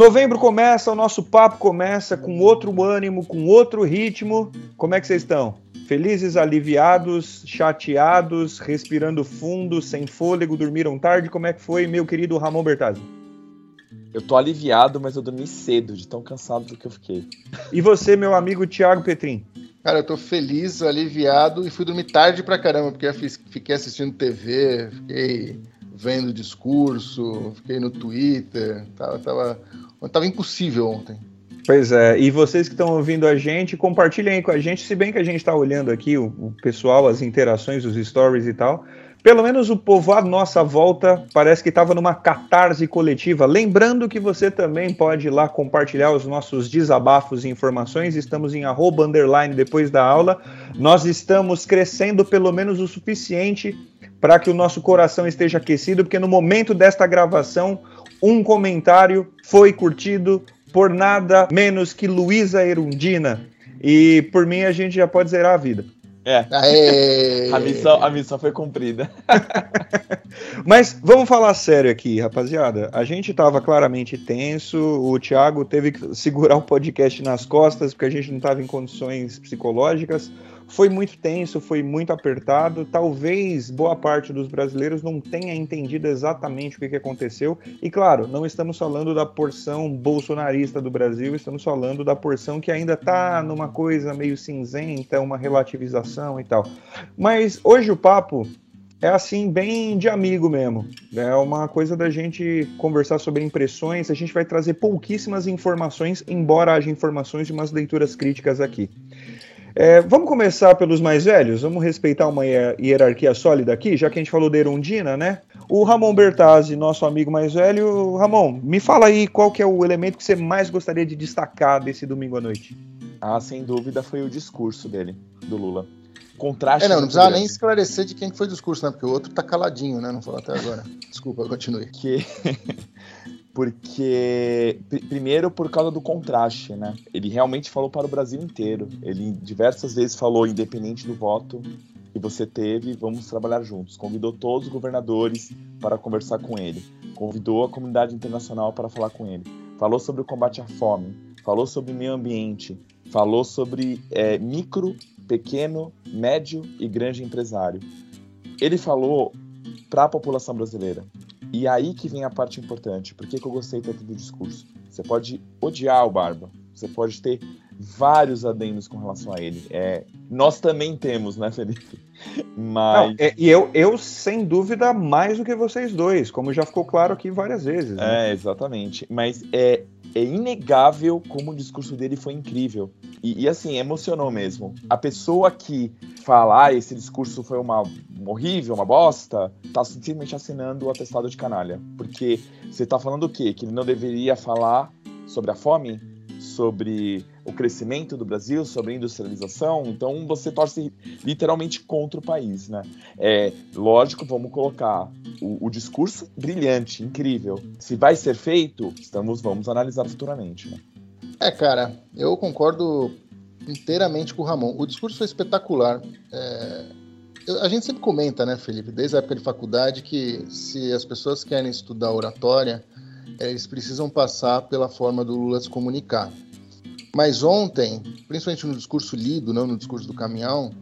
Novembro começa, o nosso papo começa com outro ânimo, com outro ritmo. Como é que vocês estão? Felizes, aliviados, chateados, respirando fundo, sem fôlego, dormiram tarde? Como é que foi, meu querido Ramon Bertazzi? Eu tô aliviado, mas eu dormi cedo, de tão cansado do que eu fiquei. E você, meu amigo Thiago Petrin? Cara, eu tô feliz, aliviado e fui dormir tarde pra caramba, porque eu fiquei assistindo TV, fiquei vendo discurso, fiquei no Twitter, tava, tava, tava impossível ontem. Pois é, e vocês que estão ouvindo a gente, compartilhem aí com a gente, se bem que a gente está olhando aqui o, o, pessoal, as interações, os stories e tal. Pelo menos o povo à nossa volta parece que estava numa catarse coletiva. Lembrando que você também pode ir lá compartilhar os nossos desabafos e informações. Estamos em arroba underline depois da aula. Nós estamos crescendo pelo menos o suficiente para que o nosso coração esteja aquecido, porque no momento desta gravação, um comentário foi curtido por nada menos que Luísa Erundina. E por mim a gente já pode zerar a vida. É. A missão, a missão foi cumprida. Mas vamos falar sério aqui, rapaziada. A gente estava claramente tenso. O Thiago teve que segurar o podcast nas costas porque a gente não estava em condições psicológicas. Foi muito tenso, foi muito apertado. Talvez boa parte dos brasileiros não tenha entendido exatamente o que, que aconteceu. E claro, não estamos falando da porção bolsonarista do Brasil, estamos falando da porção que ainda está numa coisa meio cinzenta, uma relativização e tal. Mas hoje o papo é assim, bem de amigo mesmo. É uma coisa da gente conversar sobre impressões. A gente vai trazer pouquíssimas informações, embora haja informações de umas leituras críticas aqui. É, vamos começar pelos mais velhos? Vamos respeitar uma hierarquia sólida aqui, já que a gente falou da Erundina, né? O Ramon Bertazzi, nosso amigo mais velho. Ramon, me fala aí qual que é o elemento que você mais gostaria de destacar desse domingo à noite. Ah, sem dúvida foi o discurso dele, do Lula. Contraste. É, não, não precisava nem esclarecer de quem foi o discurso, né? Porque o outro tá caladinho, né? Não falou até agora. Desculpa, continue. Que porque primeiro por causa do contraste, né? Ele realmente falou para o Brasil inteiro. Ele diversas vezes falou independente do voto que você teve, vamos trabalhar juntos. Convidou todos os governadores para conversar com ele. Convidou a comunidade internacional para falar com ele. Falou sobre o combate à fome. Falou sobre meio ambiente. Falou sobre é, micro, pequeno, médio e grande empresário. Ele falou para a população brasileira. E aí que vem a parte importante. Por que, que eu gostei tanto do discurso? Você pode odiar o Barba, você pode ter vários adendos com relação a ele. É, nós também temos, né, Felipe? Mas. Não, é, e eu, eu, sem dúvida, mais do que vocês dois, como já ficou claro aqui várias vezes. Né? É, exatamente. Mas é, é inegável como o discurso dele foi incrível. E, e, assim, emocionou mesmo. A pessoa que fala, ah, esse discurso foi uma horrível, uma bosta, tá simplesmente assinando o atestado de canalha. Porque você tá falando o quê? Que ele não deveria falar sobre a fome? Sobre o crescimento do Brasil, sobre a industrialização, então você torce literalmente contra o país, né? É, lógico, vamos colocar o, o discurso brilhante, incrível. Se vai ser feito, estamos, vamos analisar futuramente, né? É, cara, eu concordo inteiramente com o Ramon. O discurso foi espetacular. É, a gente sempre comenta, né, Felipe, desde a época de faculdade, que se as pessoas querem estudar oratória, eles precisam passar pela forma do Lula se comunicar. Mas ontem, principalmente no discurso lido, não no discurso do caminhão,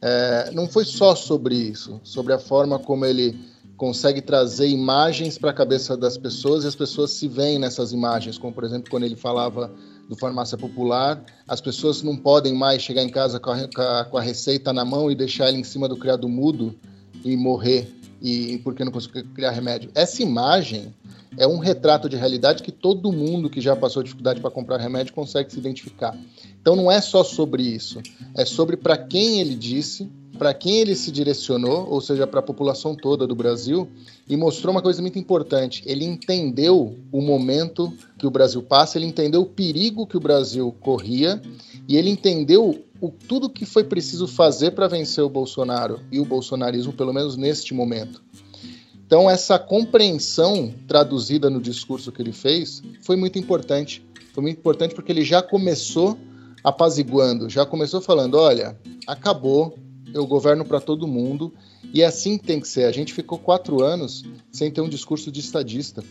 é, não foi só sobre isso, sobre a forma como ele consegue trazer imagens para a cabeça das pessoas e as pessoas se veem nessas imagens, como por exemplo quando ele falava do farmácia popular, as pessoas não podem mais chegar em casa com a, com a receita na mão e deixar ela em cima do criado mudo e morrer e porque não conseguiu criar remédio. Essa imagem é um retrato de realidade que todo mundo que já passou dificuldade para comprar remédio consegue se identificar. Então não é só sobre isso, é sobre para quem ele disse para quem ele se direcionou, ou seja, para a população toda do Brasil, e mostrou uma coisa muito importante. Ele entendeu o momento que o Brasil passa, ele entendeu o perigo que o Brasil corria e ele entendeu o, tudo que foi preciso fazer para vencer o Bolsonaro e o bolsonarismo, pelo menos neste momento. Então, essa compreensão traduzida no discurso que ele fez foi muito importante. Foi muito importante porque ele já começou apaziguando, já começou falando: olha, acabou, eu governo para todo mundo. E é assim que tem que ser. A gente ficou quatro anos sem ter um discurso de estadista.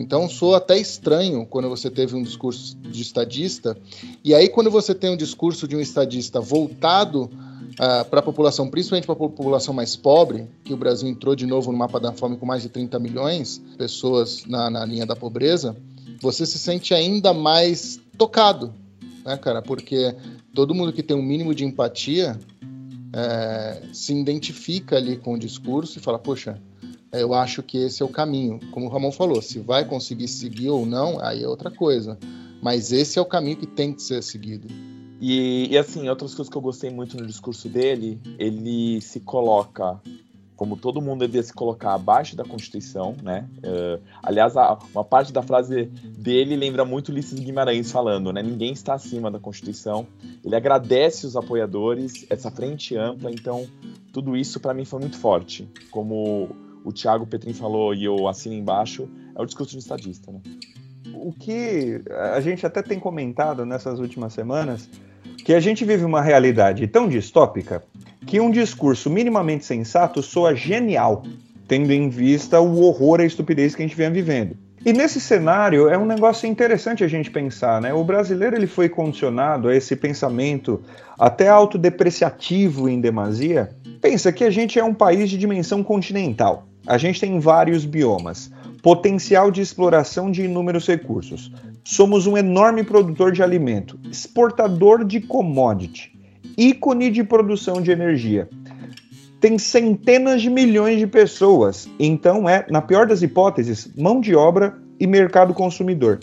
Então soa até estranho quando você teve um discurso de estadista, e aí quando você tem um discurso de um estadista voltado uh, para a população, principalmente para a população mais pobre, que o Brasil entrou de novo no mapa da fome com mais de 30 milhões de pessoas na, na linha da pobreza, você se sente ainda mais tocado, né, cara? Porque todo mundo que tem um mínimo de empatia é, se identifica ali com o discurso e fala, poxa, eu acho que esse é o caminho. Como o Ramon falou, se vai conseguir seguir ou não, aí é outra coisa. Mas esse é o caminho que tem que ser seguido. E, e, assim, outras coisas que eu gostei muito no discurso dele, ele se coloca como todo mundo devia se colocar abaixo da Constituição, né? Uh, aliás, a, uma parte da frase dele lembra muito Ulisses Guimarães falando, né? Ninguém está acima da Constituição. Ele agradece os apoiadores, essa frente ampla, então tudo isso para mim foi muito forte. Como o Thiago Petrin falou e eu assino embaixo, é o discurso de um estadista, né? O que a gente até tem comentado nessas últimas semanas que a gente vive uma realidade tão distópica que um discurso minimamente sensato soa genial, tendo em vista o horror e a estupidez que a gente vem vivendo. E nesse cenário é um negócio interessante a gente pensar, né? O brasileiro ele foi condicionado a esse pensamento até autodepreciativo em demasia. Pensa que a gente é um país de dimensão continental. A gente tem vários biomas, potencial de exploração de inúmeros recursos. Somos um enorme produtor de alimento, exportador de commodity, ícone de produção de energia. Tem centenas de milhões de pessoas, então é, na pior das hipóteses, mão de obra e mercado consumidor.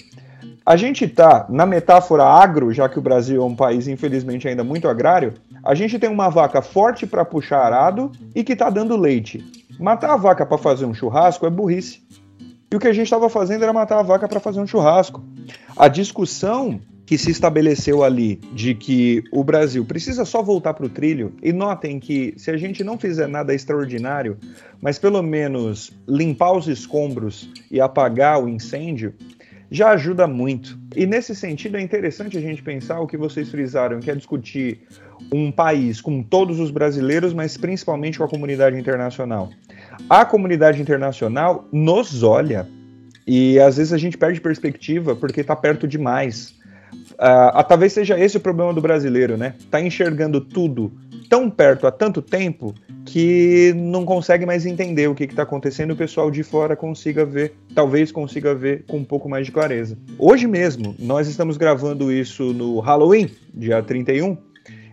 A gente está, na metáfora agro, já que o Brasil é um país infelizmente ainda muito agrário, a gente tem uma vaca forte para puxar arado e que está dando leite. Matar a vaca para fazer um churrasco é burrice. E o que a gente estava fazendo era matar a vaca para fazer um churrasco. A discussão que se estabeleceu ali de que o Brasil precisa só voltar para o trilho, e notem que se a gente não fizer nada extraordinário, mas pelo menos limpar os escombros e apagar o incêndio, já ajuda muito. E nesse sentido é interessante a gente pensar o que vocês frisaram, que é discutir um país com todos os brasileiros, mas principalmente com a comunidade internacional. A comunidade internacional nos olha e às vezes a gente perde perspectiva porque está perto demais. Uh, talvez seja esse o problema do brasileiro, né? Tá enxergando tudo tão perto há tanto tempo que não consegue mais entender o que está acontecendo e o pessoal de fora consiga ver, talvez consiga ver com um pouco mais de clareza. Hoje mesmo, nós estamos gravando isso no Halloween, dia 31.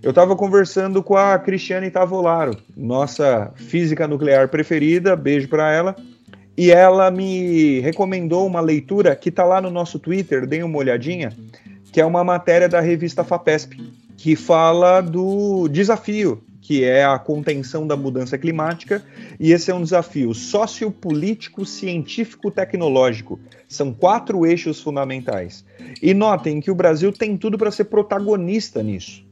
Eu estava conversando com a Cristiane Tavolaro, nossa física nuclear preferida, beijo para ela, e ela me recomendou uma leitura que está lá no nosso Twitter, deem uma olhadinha, que é uma matéria da revista FAPESP, que fala do desafio que é a contenção da mudança climática, e esse é um desafio sociopolítico, científico, tecnológico. São quatro eixos fundamentais. E notem que o Brasil tem tudo para ser protagonista nisso.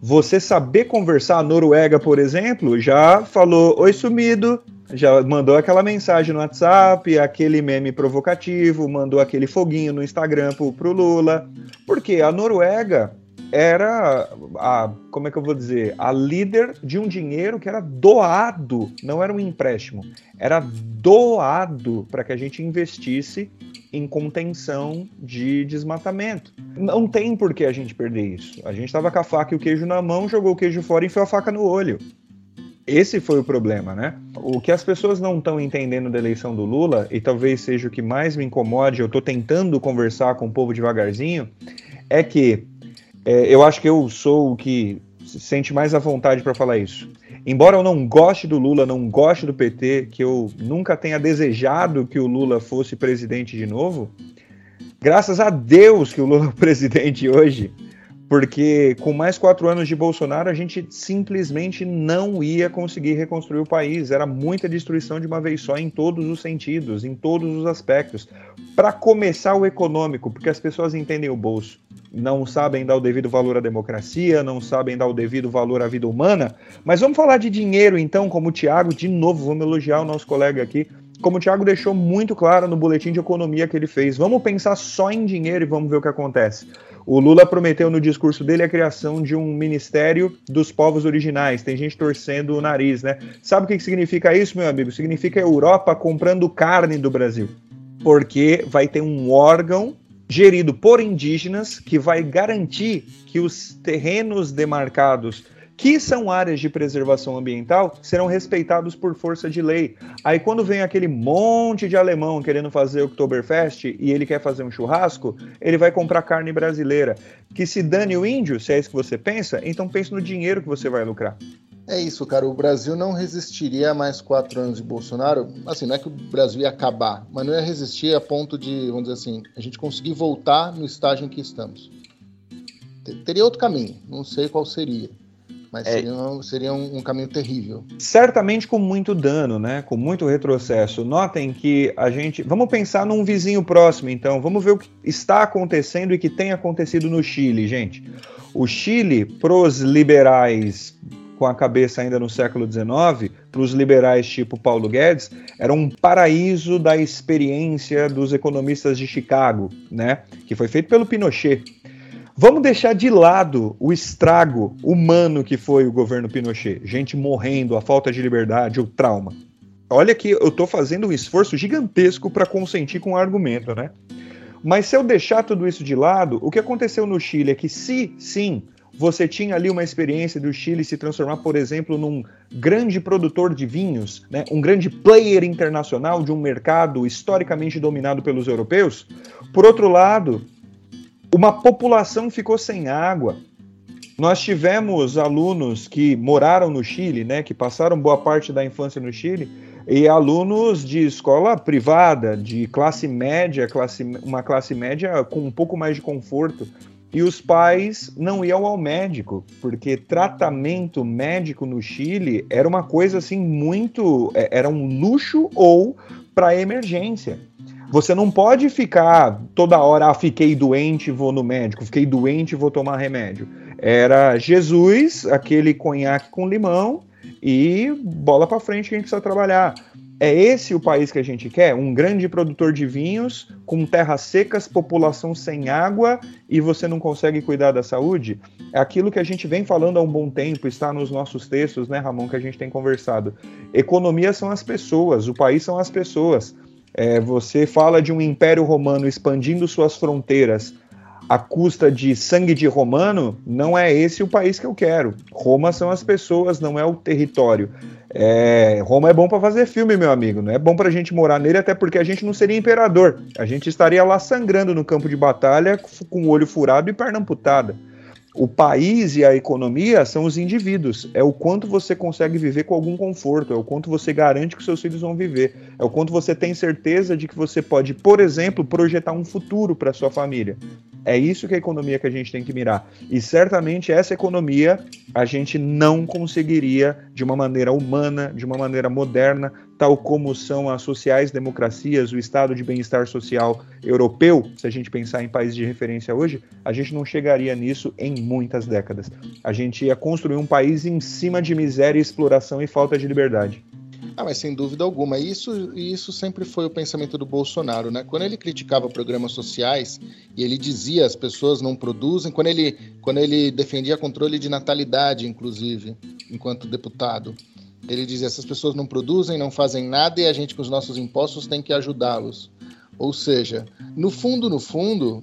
Você saber conversar, a Noruega, por exemplo, já falou oi sumido, já mandou aquela mensagem no WhatsApp, aquele meme provocativo, mandou aquele foguinho no Instagram pro, pro Lula. Porque a Noruega era a, como é que eu vou dizer, a líder de um dinheiro que era doado, não era um empréstimo, era doado para que a gente investisse em contenção de desmatamento. Não tem por que a gente perder isso. A gente estava com a faca e o queijo na mão, jogou o queijo fora e enfiou a faca no olho. Esse foi o problema, né? O que as pessoas não estão entendendo da eleição do Lula, e talvez seja o que mais me incomode, eu estou tentando conversar com o povo devagarzinho, é que é, eu acho que eu sou o que se sente mais à vontade para falar isso. Embora eu não goste do Lula, não goste do PT, que eu nunca tenha desejado que o Lula fosse presidente de novo, graças a Deus que o Lula é presidente hoje, porque com mais quatro anos de Bolsonaro a gente simplesmente não ia conseguir reconstruir o país. Era muita destruição de uma vez só em todos os sentidos, em todos os aspectos. Para começar o econômico, porque as pessoas entendem o bolso, não sabem dar o devido valor à democracia, não sabem dar o devido valor à vida humana. Mas vamos falar de dinheiro então, como o Tiago, de novo, vamos elogiar o nosso colega aqui. Como o Thiago deixou muito claro no boletim de economia que ele fez, vamos pensar só em dinheiro e vamos ver o que acontece. O Lula prometeu no discurso dele a criação de um ministério dos povos originais. Tem gente torcendo o nariz, né? Sabe o que significa isso, meu amigo? Significa a Europa comprando carne do Brasil. porque vai ter um órgão gerido por indígenas que vai garantir que os terrenos demarcados que são áreas de preservação ambiental, serão respeitados por força de lei. Aí quando vem aquele monte de alemão querendo fazer Oktoberfest e ele quer fazer um churrasco, ele vai comprar carne brasileira. Que se dane o índio, se é isso que você pensa, então pense no dinheiro que você vai lucrar. É isso, cara. O Brasil não resistiria a mais quatro anos de Bolsonaro. Assim, não é que o Brasil ia acabar, mas não ia resistir a ponto de, vamos dizer assim, a gente conseguir voltar no estágio em que estamos. Teria outro caminho, não sei qual seria. Mas é, seria, um, seria um, um, caminho terrível. Certamente com muito dano, né? Com muito retrocesso. Notem que a gente. Vamos pensar num vizinho próximo, então. Vamos ver o que está acontecendo e que tem acontecido no Chile, gente. O Chile, pros liberais com a cabeça ainda no século XIX, para os liberais tipo Paulo Guedes, era um paraíso da experiência dos economistas de Chicago, né? Que foi feito pelo Pinochet. Vamos deixar de lado o estrago humano que foi o governo Pinochet. Gente morrendo, a falta de liberdade, o trauma. Olha que eu estou fazendo um esforço gigantesco para consentir com o argumento, né? Mas se eu deixar tudo isso de lado, o que aconteceu no Chile é que, se sim, você tinha ali uma experiência do Chile se transformar, por exemplo, num grande produtor de vinhos, né, um grande player internacional de um mercado historicamente dominado pelos europeus. Por outro lado, uma população ficou sem água. Nós tivemos alunos que moraram no Chile, né, que passaram boa parte da infância no Chile, e alunos de escola privada, de classe média, classe, uma classe média com um pouco mais de conforto. E os pais não iam ao médico, porque tratamento médico no Chile era uma coisa assim muito. É, era um luxo ou para emergência. Você não pode ficar toda hora, ah, fiquei doente, vou no médico, fiquei doente, vou tomar remédio. Era Jesus, aquele conhaque com limão e bola para frente que a gente precisa trabalhar. É esse o país que a gente quer? Um grande produtor de vinhos, com terras secas, população sem água e você não consegue cuidar da saúde? É aquilo que a gente vem falando há um bom tempo, está nos nossos textos, né, Ramon, que a gente tem conversado. Economia são as pessoas, o país são as pessoas. É, você fala de um império romano expandindo suas fronteiras à custa de sangue de romano, não é esse o país que eu quero. Roma são as pessoas, não é o território. É, Roma é bom para fazer filme, meu amigo. Não é bom para a gente morar nele, até porque a gente não seria imperador. A gente estaria lá sangrando no campo de batalha com o olho furado e perna amputada. O país e a economia são os indivíduos. É o quanto você consegue viver com algum conforto, é o quanto você garante que seus filhos vão viver, é o quanto você tem certeza de que você pode, por exemplo, projetar um futuro para sua família. É isso que é a economia que a gente tem que mirar. E certamente essa economia a gente não conseguiria de uma maneira humana, de uma maneira moderna, tal como são as sociais-democracias, o estado de bem-estar social europeu, se a gente pensar em países de referência hoje, a gente não chegaria nisso em muitas décadas. A gente ia construir um país em cima de miséria, exploração e falta de liberdade. Ah, mas sem dúvida alguma. Isso, isso sempre foi o pensamento do Bolsonaro, né? Quando ele criticava programas sociais e ele dizia as pessoas não produzem, quando ele, quando ele defendia controle de natalidade, inclusive, enquanto deputado, ele dizia: essas pessoas não produzem, não fazem nada e a gente, com os nossos impostos, tem que ajudá-los. Ou seja, no fundo, no fundo,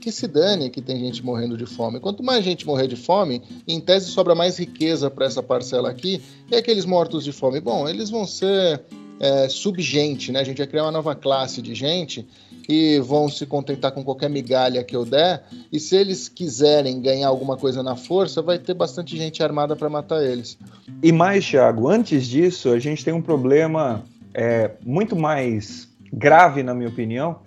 que se dane que tem gente morrendo de fome. Quanto mais gente morrer de fome, em tese sobra mais riqueza para essa parcela aqui. E aqueles mortos de fome, bom, eles vão ser é, subgente, né? A gente vai criar uma nova classe de gente e vão se contentar com qualquer migalha que eu der. E se eles quiserem ganhar alguma coisa na força, vai ter bastante gente armada para matar eles. E mais, Thiago, antes disso, a gente tem um problema é, muito mais grave, na minha opinião,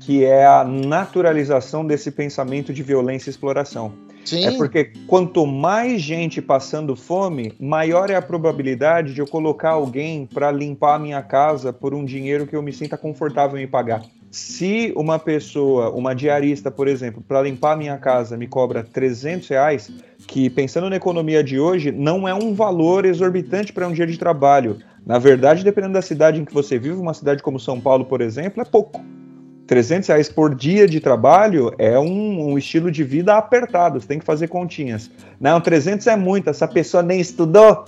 que é a naturalização desse pensamento de violência e exploração. Sim. É porque quanto mais gente passando fome, maior é a probabilidade de eu colocar alguém para limpar a minha casa por um dinheiro que eu me sinta confortável em pagar. Se uma pessoa, uma diarista, por exemplo, para limpar minha casa me cobra 300 reais, que pensando na economia de hoje, não é um valor exorbitante para um dia de trabalho. Na verdade, dependendo da cidade em que você vive, uma cidade como São Paulo, por exemplo, é pouco. 300 reais por dia de trabalho é um, um, estilo de vida apertado, você tem que fazer continhas. Não, 300 é muito, essa pessoa nem estudou,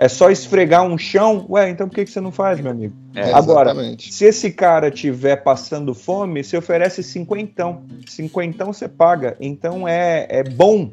É só esfregar um chão? Ué, então por que, que você não faz, meu amigo? É, Agora, exatamente. se esse cara tiver passando fome, você oferece cinquentão. Cinquentão você paga. Então é, é bom,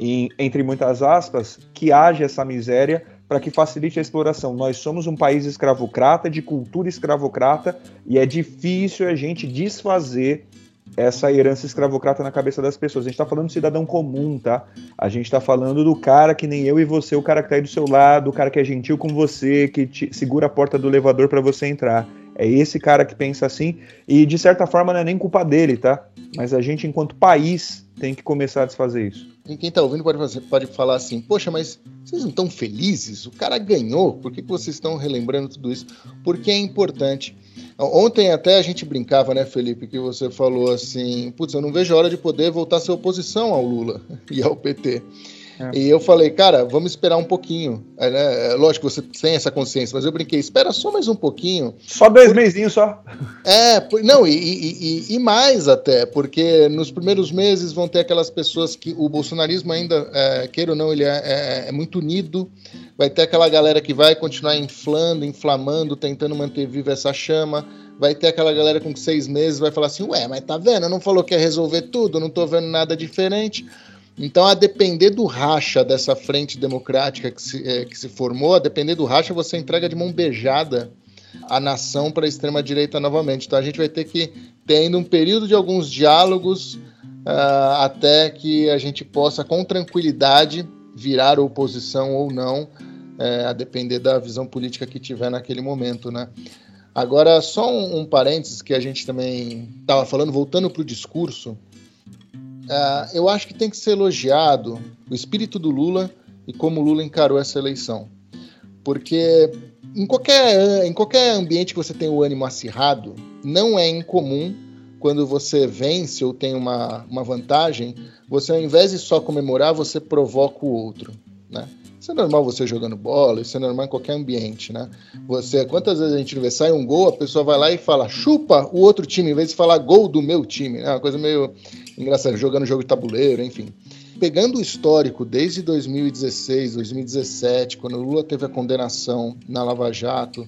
em- entre muitas aspas, que haja essa miséria para que facilite a exploração. Nós somos um país escravocrata, de cultura escravocrata, e é difícil a gente desfazer essa herança escravocrata na cabeça das pessoas. A gente está falando do cidadão comum, tá? A gente está falando do cara que nem eu e você, o cara que tá aí do seu lado, o cara que é gentil com você, que te segura a porta do elevador para você entrar. É esse cara que pensa assim, e de certa forma não é nem culpa dele, tá? Mas a gente, enquanto país, tem que começar a desfazer isso. E quem tá ouvindo pode, fazer- pode falar assim, poxa, mas vocês não estão felizes? O cara ganhou, por que, que vocês estão relembrando tudo isso? Porque é importante. Ontem até a gente brincava, né, Felipe, que você falou assim, putz, eu não vejo a hora de poder voltar a ser oposição ao Lula e ao PT. É. E eu falei, cara, vamos esperar um pouquinho. É, né? É Lógico que você tem essa consciência, mas eu brinquei, espera só mais um pouquinho. Só dois mesinhos só. É, por- não, e, e- e- e mais até, porque nos primeiros meses vão ter aquelas pessoas que o bolsonarismo ainda, é, queira ou não, ele é, é- é muito unido. Vai ter aquela galera que vai continuar inflando, inflamando, tentando manter viva essa chama. Vai ter aquela galera com seis meses vai falar assim, ué, mas tá vendo? Não falou que ia resolver tudo, não tô vendo nada diferente. Então, a depender do racha dessa frente democrática que se, eh, que se formou, a depender do racha, você entrega de mão beijada a nação para a extrema-direita novamente. Então, a gente vai ter que ter ainda um período de alguns diálogos ah, até que a gente possa, com tranquilidade, virar oposição ou não, eh, a depender da visão política que tiver naquele momento, né? Agora, só um, um parênteses que a gente também estava falando, voltando para o discurso, ah, eu acho que tem que ser elogiado o espírito do Lula e como o Lula encarou essa eleição. Porque em qualquer, em qualquer ambiente que você tem o ânimo acirrado, não é incomum quando você vence ou tem uma, uma vantagem, você ao invés de só comemorar, você provoca o outro, né? Isso é normal você jogando bola, isso é normal em qualquer ambiente, né? Você, quantas vezes a gente vê, sai um gol, a pessoa vai lá e fala, chupa o outro time, em vez de falar gol do meu time, né? Uma coisa meio engraçada, jogando jogo de tabuleiro, enfim. Pegando o histórico desde 2016, 2017, quando o Lula teve a condenação na Lava Jato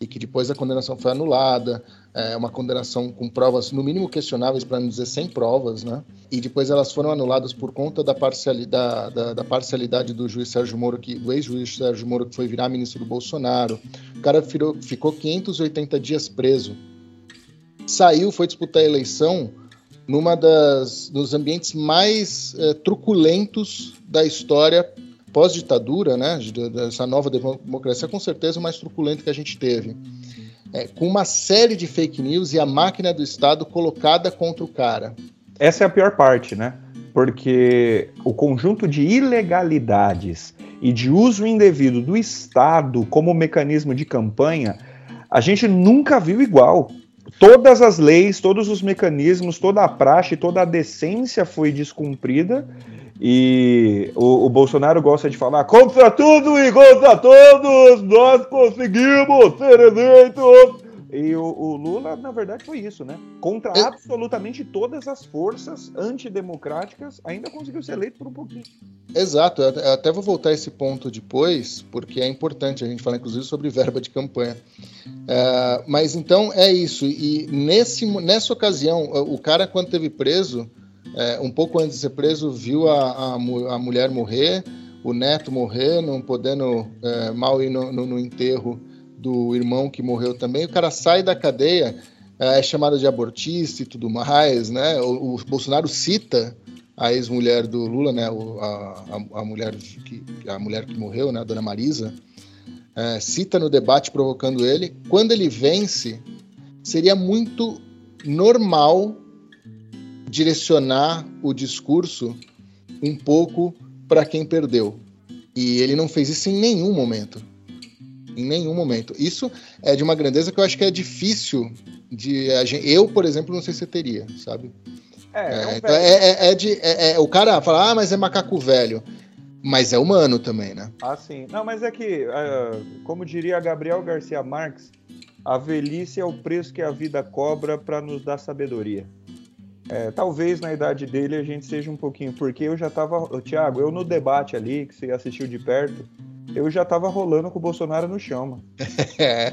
e que depois a condenação foi anulada, é uma condenação com provas no mínimo questionáveis, para não dizer sem provas, né? E depois elas foram anuladas por conta da parcialidade, da, da parcialidade do juiz Sérgio Moro, que, do ex-juiz Sérgio Moro, que foi virar ministro do Bolsonaro. O cara virou, ficou 580 dias preso. Saiu, foi disputar a eleição numa das dos ambientes mais eh, truculentos da história pós-ditadura, né? de- Dessa nova democracia, com certeza o mais truculento que a gente teve. É, com uma série de fake news e a máquina do Estado colocada contra o cara. Essa é a pior parte, né? Porque o conjunto de ilegalidades e de uso indevido do Estado como mecanismo de campanha, a gente nunca viu igual. Todas as leis, todos os mecanismos, toda a praxe, toda a decência foi descumprida. E o, o Bolsonaro gosta de falar contra tudo e contra todos, nós conseguimos ser eleitos. E o, o Lula, na verdade, foi isso, né? Contra Eu- absolutamente todas as forças antidemocráticas, ainda conseguiu ser eleito por um pouquinho. Exato, eu até- eu até vou voltar a esse ponto depois, porque é importante a gente falar, inclusive, sobre verba de campanha. É, mas então é isso. E nesse, nessa ocasião, o cara, quando teve preso, é, um pouco antes de ser preso, viu a, a, a mulher morrer, o neto morrer, não podendo é, mal ir no, no- no enterro do irmão que morreu também. O cara sai da cadeia, é, é chamado de abortista e tudo mais, né? O, o Bolsonaro cita a ex-mulher do Lula, né, o- a, a, a mulher que a mulher que morreu, né, a dona Marisa, é, cita no debate provocando ele. Quando ele vence, seria muito normal direcionar o discurso um pouco para quem perdeu. E ele não fez isso em nenhum momento. Em nenhum momento. Isso é de uma grandeza que eu acho que é difícil de a gente, eu, por exemplo, não sei se eu teria, sabe? É, então é, é- é de. é- é- o cara fala, ah, mas é macaco velho. Mas é humano também, né? Ah, sim. Não, mas é que, ah, como diria Gabriel Garcia Marques, a velhice é o preço que a vida cobra para nos dar sabedoria. É, talvez na idade dele a gente seja um pouquinho, porque eu já tava, Ô, Thiago, eu no debate ali, que você assistiu de perto, eu já tava rolando com o Bolsonaro no chão, mano. É.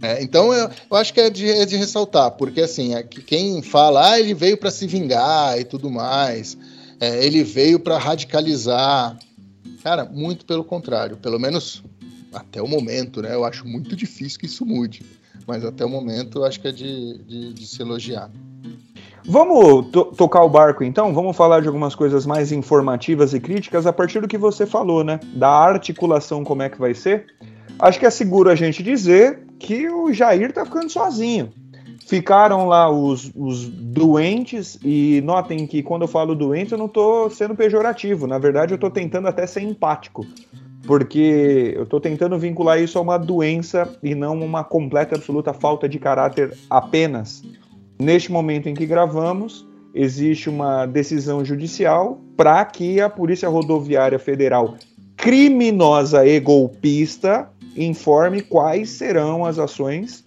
É, então eu, eu, acho que é de, é de ressaltar, porque assim, é quem fala, ah, ele veio para se vingar e tudo mais, é, ele veio para radicalizar. Cara, muito pelo contrário, pelo menos até o momento, né? Eu acho muito difícil que isso mude, mas até o momento eu acho que é de, de, de se elogiar. Vamos to tocar o barco então? Vamos falar de algumas coisas mais informativas e críticas a partir do que você falou, né? Da articulação, como é que vai ser. Acho que é seguro a gente dizer que o Jair tá ficando sozinho. Ficaram lá os, os doentes, e notem que quando eu falo doente, eu não estou sendo pejorativo. Na verdade, eu estou tentando até ser empático. Porque eu estou tentando vincular isso a uma doença e não uma completa absoluta falta de caráter apenas. Neste momento em que gravamos, existe uma decisão judicial para que a Polícia Rodoviária Federal criminosa e golpista informe quais serão as ações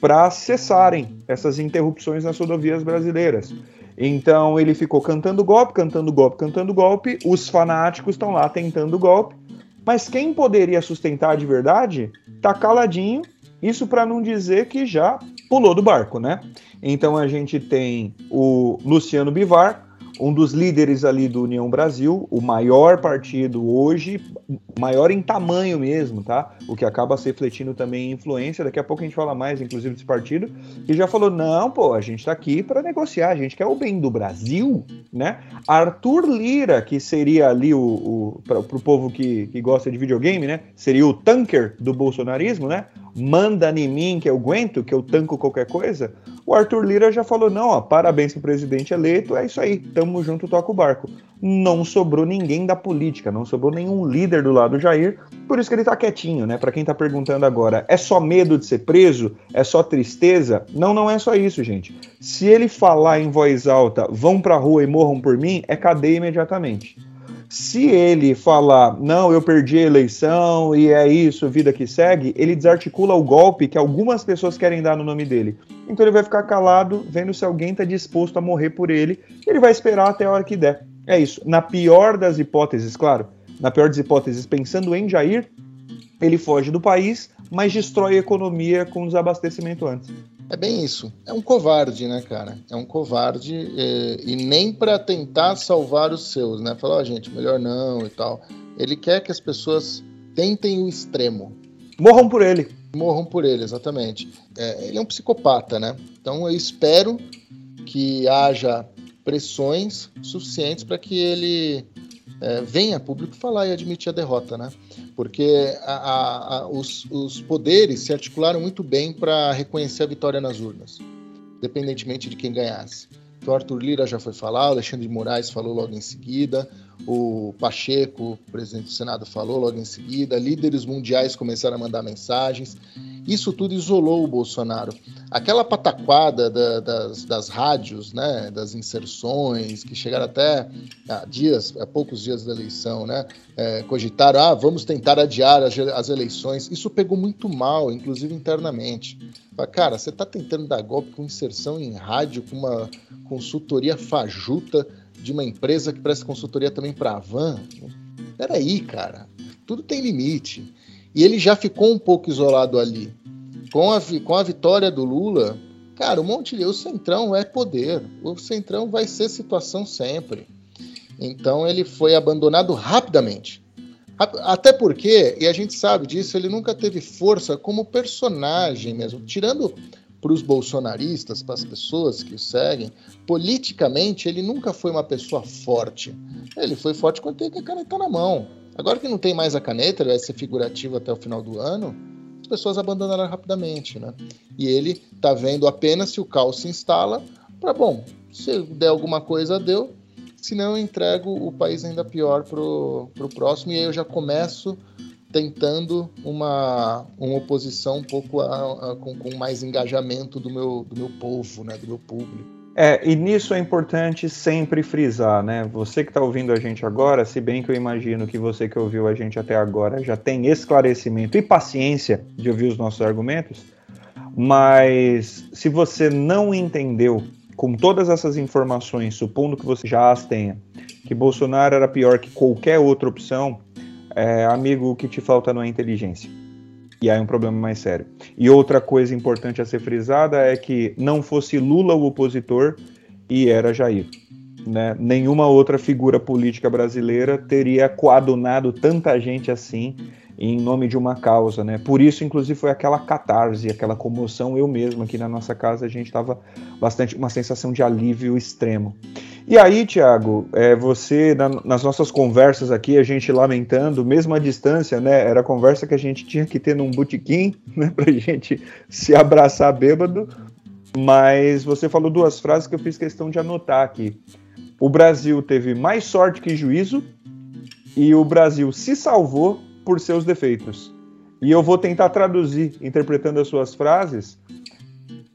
para cessarem essas interrupções nas rodovias brasileiras. Então ele ficou cantando golpe, cantando golpe, cantando golpe. Os fanáticos estão lá tentando golpe. Mas quem poderia sustentar de verdade tá caladinho. Isso para não dizer que já pulou do barco, né? Então a gente tem o Luciano Bivar, um dos líderes ali do União Brasil, o maior partido hoje, maior em tamanho mesmo, tá? O que acaba se refletindo também em influência. Daqui a pouco a gente fala mais, inclusive, desse partido. E já falou: não, pô, a gente tá aqui para negociar, a gente quer o bem do Brasil, né? Arthur Lira, que seria ali o, o para o povo que, que gosta de videogame, né? Seria o tanker do bolsonarismo, né? Manda em mim que eu aguento, que eu tanco qualquer coisa. O Arthur Lira já falou: não, ó, parabéns pro presidente eleito, é isso aí, tamo junto, toca o barco. Não sobrou ninguém da política, não sobrou nenhum líder do lado do Jair, por isso que ele tá quietinho, né? Para quem tá perguntando agora, é só medo de ser preso? É só tristeza? Não, não é só isso, gente. Se ele falar em voz alta, vão pra rua e morram por mim, é cadeia imediatamente. Se ele falar, não, eu perdi a eleição e é isso, vida que segue, ele desarticula o golpe que algumas pessoas querem dar no nome dele. Então ele vai ficar calado, vendo se alguém está disposto a morrer por ele, e ele vai esperar até a hora que der. É isso. Na pior das hipóteses, claro, na pior das hipóteses, pensando em Jair, ele foge do país, mas destrói a economia com desabastecimento antes. É bem isso. É um covarde, né, cara? É um covarde é, e nem para tentar salvar os seus, né? Falar, oh, gente, melhor não e tal. Ele quer que as pessoas tentem o extremo. Morram por ele. Morram por ele, exatamente. É, ele é um psicopata, né? Então eu espero que haja pressões suficientes para que ele é, venha público falar e admitir a derrota, né? Porque a, a, a, os, os, poderes se articularam muito bem para reconhecer a vitória nas urnas, independentemente de quem ganhasse. Então, Arthur Lira já foi falar, Alexandre de Moraes falou logo em seguida, o Pacheco, presidente do Senado, falou logo em seguida, líderes mundiais começaram a mandar mensagens. Isso tudo isolou o Bolsonaro. Aquela pataquada da, das, das rádios, né, das inserções, que chegaram até dias, a poucos dias da eleição, né, é, cogitaram, ah, vamos tentar adiar as, as eleições. Isso pegou muito mal, inclusive internamente. Cara, você está tentando dar golpe com inserção em rádio, com uma consultoria fajuta de uma empresa que presta consultoria também para a Van. Peraí, cara, tudo tem limite. E ele já ficou um pouco isolado ali. Com a, com a vitória do Lula, cara, o Monte o Centrão é poder. O Centrão vai ser situação sempre. Então ele foi abandonado rapidamente. Até porque, e a gente sabe disso, ele nunca teve força como personagem mesmo. Tirando para os bolsonaristas, para as pessoas que o seguem, politicamente ele nunca foi uma pessoa forte. Ele foi forte quando tem a caneta na mão. Agora que não tem mais a caneta, ele vai ser figurativo até o final do ano, as pessoas abandonaram rapidamente, né? E ele tá vendo apenas se o caos se instala para, bom, se der alguma coisa, deu. Se não, eu entrego o país ainda pior pro, pro próximo e aí eu já começo tentando uma, uma oposição um pouco a, a, com, com mais engajamento do meu, do meu povo, né, do meu público. É, e nisso é importante sempre frisar, né? Você que está ouvindo a gente agora, se bem que eu imagino que você que ouviu a gente até agora já tem esclarecimento e paciência de ouvir os nossos argumentos, mas se você não entendeu com todas essas informações, supondo que você já as tenha, que Bolsonaro era pior que qualquer outra opção, é, amigo, o que te falta não é inteligência. E aí é um problema mais sério. E outra coisa importante a ser frisada é que não fosse Lula o opositor e era Jair. Né? Nenhuma outra figura política brasileira teria coadunado tanta gente assim em nome de uma causa, né? Por isso, inclusive, foi aquela catarse, aquela comoção. Eu mesmo aqui na nossa casa a gente estava bastante uma sensação de alívio extremo. E aí, Tiago, é, você na, nas nossas conversas aqui, a gente lamentando, mesmo à distância, né? Era a conversa que a gente tinha que ter num botequim, né? Pra gente se abraçar bêbado. Mas você falou duas frases que eu fiz questão de anotar aqui. O Brasil teve mais sorte que juízo e o Brasil se salvou por seus defeitos. E eu vou tentar traduzir, interpretando as suas frases.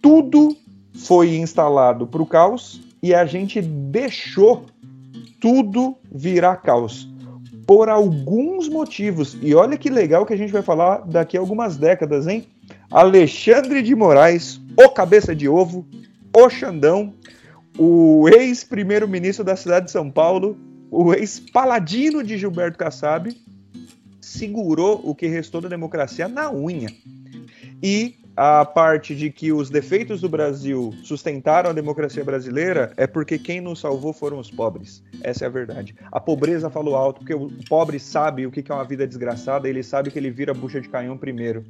Tudo foi instalado para o caos e a gente deixou tudo virar caos. Por alguns motivos. E olha que legal que a gente vai falar daqui a algumas décadas, hein? Alexandre de Moraes, o cabeça de ovo, o Xandão, o ex-primeiro-ministro da cidade de São Paulo, o ex-paladino de Gilberto Kassab, segurou o que restou da democracia na unha. E a parte de que os defeitos do Brasil sustentaram a democracia brasileira é porque quem nos salvou foram os pobres. Essa é a verdade. A pobreza falou alto, porque o pobre sabe o que é uma vida desgraçada, ele sabe que ele vira bucha de canhão primeiro.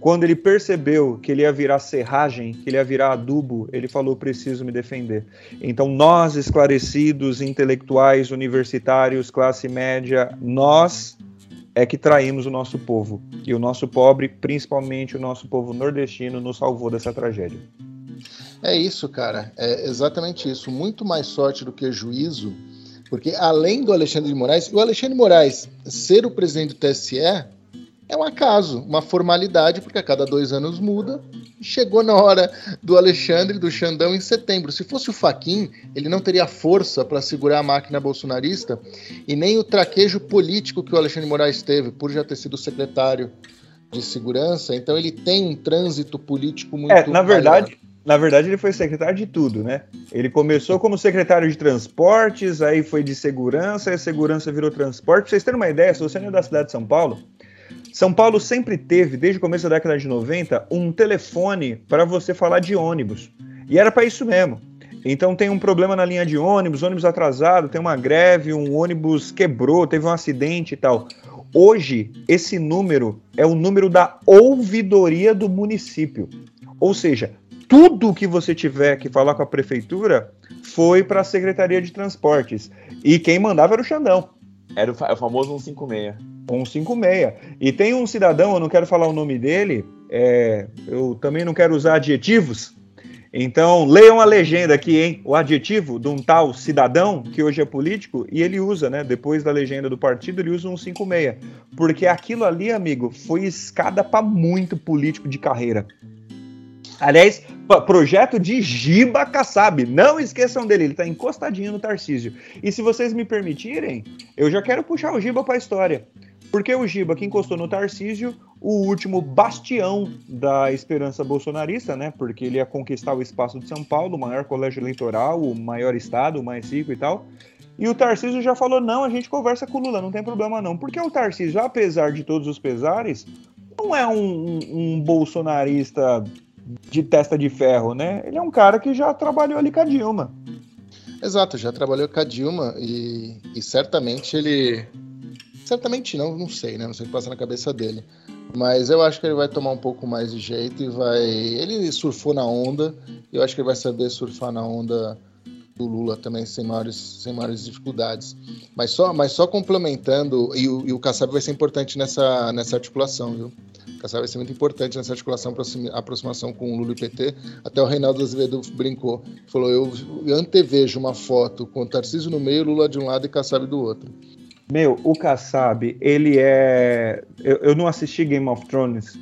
Quando ele percebeu que ele ia virar serragem, que ele ia virar adubo, ele falou: preciso me defender. Então, nós, esclarecidos, intelectuais, universitários, classe média, nós é que traímos o nosso povo. E o nosso pobre, principalmente o nosso povo nordestino, nos salvou dessa tragédia. É isso, cara. É exatamente isso. Muito mais sorte do que juízo, porque além do Alexandre de Moraes, o Alexandre de Moraes ser o presidente do TSE é um acaso, uma formalidade, porque a cada dois anos muda. Chegou na hora do Alexandre, do Xandão, em setembro. Se fosse o Faquin, ele não teria força para segurar a máquina bolsonarista e nem o traquejo político que o Alexandre Moraes teve, por já ter sido secretário de segurança. Então ele tem um trânsito político muito. É, na verdade. Maior. Na verdade, ele foi secretário de tudo, né? Ele começou como secretário de transportes, aí foi de segurança, aí segurança virou transporte. Pra vocês terem uma ideia, se você não é da cidade de São Paulo, são Paulo sempre teve, desde o começo da década de 90, um telefone para você falar de ônibus. E era para isso mesmo. Então tem um problema na linha de ônibus, ônibus atrasado, tem uma greve, um ônibus quebrou, teve um acidente e tal. Hoje, esse número é o número da ouvidoria do município. Ou seja, tudo que você tiver que falar com a prefeitura foi para a Secretaria de Transportes. E quem mandava era o Xandão. Era o, famoso 156. 156. E tem um cidadão, eu não quero falar o nome dele, é, eu também não quero usar adjetivos. Então, leiam a legenda aqui, hein? O adjetivo de um tal cidadão, que hoje é político, e ele usa, né? Depois da legenda do partido, ele usa um 56. Porque aquilo ali, amigo, foi escada para muito político de carreira. Aliás, projeto de Giba Kassab. Não esqueçam dele, ele está encostadinho no Tarcísio. E se vocês me permitirem, eu já quero puxar o Giba para a história. Porque o Giba, que encostou no Tarcísio, o último bastião da esperança bolsonarista, né? Porque ele ia conquistar o espaço de São Paulo, o maior colégio eleitoral, o maior estado, o mais rico e tal. E o Tarcísio já falou: não, a gente conversa com o Lula, não tem problema não. Porque o Tarcísio, apesar de todos os pesares, não é um, um, bolsonarista de testa de ferro, né? Ele é um cara que já trabalhou ali com a Dilma. Exato, já trabalhou com a Dilma e, e certamente ele Certamente não, não sei, né? Não sei o que passa na cabeça dele. Mas eu acho que ele vai tomar um pouco mais de jeito e vai. Ele surfou na onda, e eu acho que ele vai saber surfar na onda do Lula também sem maiores, sem maiores dificuldades. Mas só, mas só complementando, e o, e o Kassab vai ser importante nessa, nessa articulação, viu? O Kassab vai ser muito importante nessa articulação, aproximação com o Lula e PT. Até o Reinaldo Azevedo brincou, falou: eu, eu antevejo uma foto com o Tarcísio no meio, Lula de um lado e Kassab do outro. Meu, o Kassab, ele é. Eu, eu não assisti Game of Thrones,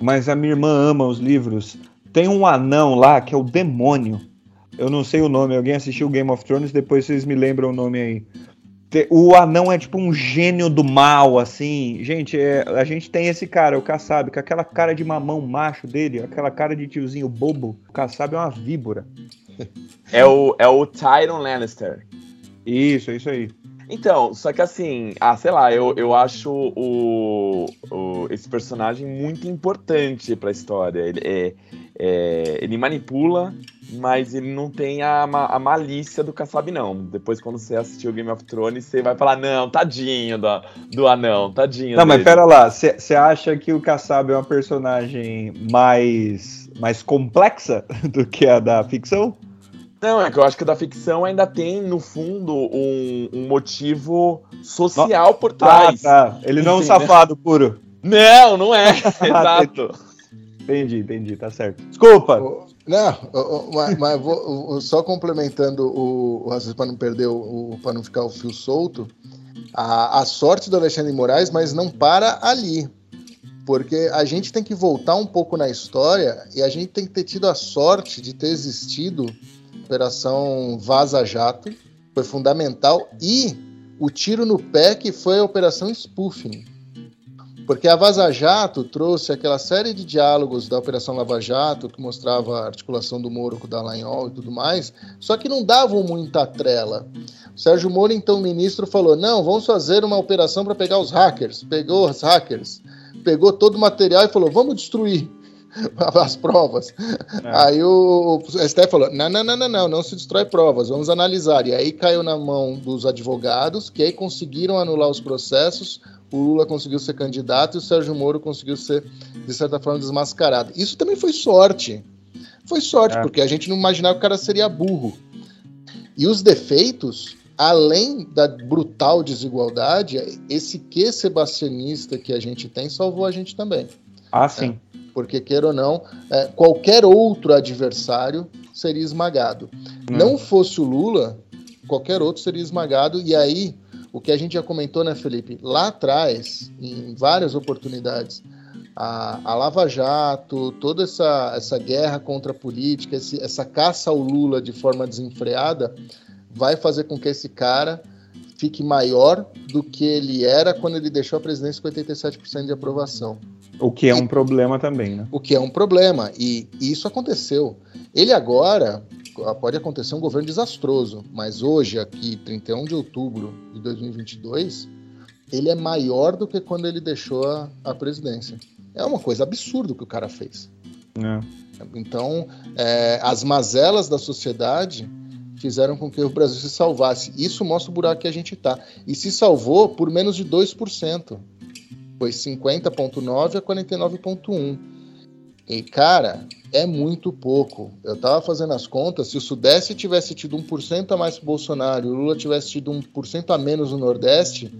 mas a minha irmã ama os livros. Tem um anão lá que é o demônio. Eu não sei o nome. Alguém assistiu Game of Thrones? Depois vocês me lembram o nome aí. O anão é tipo um gênio do mal, assim. Gente, é, a gente tem esse cara, o Kassab, com aquela cara de mamão macho dele, aquela cara de tiozinho bobo. O Kassab é uma víbora. É o, é o Tyron Lannister. Isso, é isso aí. Então, só que assim, ah, sei lá, eu, eu acho o, o esse personagem muito importante pra história. Ele, é, é, ele manipula, mas ele não tem a, a malícia do Kassab, não. Depois, quando você assistiu Game of Thrones, você vai falar, não, tadinho do, do anão, tadinho Não, dele. mas pera lá, você acha que o Kassab é uma personagem mais, mais complexa do que a da ficção? Não, é que eu acho que da ficção ainda tem, no fundo, um, um motivo social por trás. Ah, tá. Ele não é um Entendeu? safado puro. Não, não é. Exato. Entendi, entendi, tá certo. Desculpa. O- Não, o- o- mas, mas vou, o- só complementando o, o para não perder o, para não ficar o fio solto, a, a sorte do Alexandre de Moraes, mas não para ali. Porque a gente tem que voltar um pouco na história e a gente tem que ter tido a sorte de ter existido Operação Vaza Jato, foi fundamental, e o tiro no pé que foi a Operação Spoofing. Porque a Vaza Jato trouxe aquela série de diálogos da Operação Lava Jato, que mostrava a articulação do Moro com o Dallagnol e tudo mais, só que não davam muita trela. O Sérgio Moro, então ministro, falou: não, vamos fazer uma operação para pegar os hackers. Pegou os hackers, pegou todo o material e falou: vamos destruir as provas. Aí o, o STF falou: não, não, não, não, não, não se destrói provas, vamos analisar. E aí caiu na mão dos advogados, que aí conseguiram anular os processos. O Lula conseguiu ser candidato e o Sérgio Moro conseguiu ser, de certa forma, desmascarado. Isso também foi sorte. Foi sorte, É. porque a gente não imaginava que o cara seria burro. E os defeitos, além da brutal desigualdade, esse que sebastianista que a gente tem salvou a gente também. Ah, sim. Porque, queira ou não, é, qualquer outro adversário seria esmagado. Hum. Não fosse o Lula, qualquer outro seria esmagado. E aí, o que a gente já comentou, né, Felipe? Lá atrás, em várias oportunidades, a, a Lava Jato, toda essa, essa guerra contra a política, esse- essa caça ao Lula de forma desenfreada, vai fazer com que esse cara fique maior do que ele era quando ele deixou a presidência com 87% de aprovação O que é um problema também, né? o que é um problema. E, e isso aconteceu. Ele agora pode acontecer um governo desastroso, mas hoje, aqui, 31 de outubro de 2022, ele é maior do que quando ele deixou a, a presidência. É uma coisa absurda o que o cara fez. É. Então, é, as mazelas da sociedade fizeram com que o Brasil se salvasse. Isso mostra o buraco que a gente está. E se salvou por menos de 2%. Foi 50,9% a 49,1%. E, cara, é muito pouco. Eu tava fazendo as contas, se o Sudeste tivesse tido 1% a mais pro Bolsonaro e o Lula tivesse tido 1% a menos no Nordeste,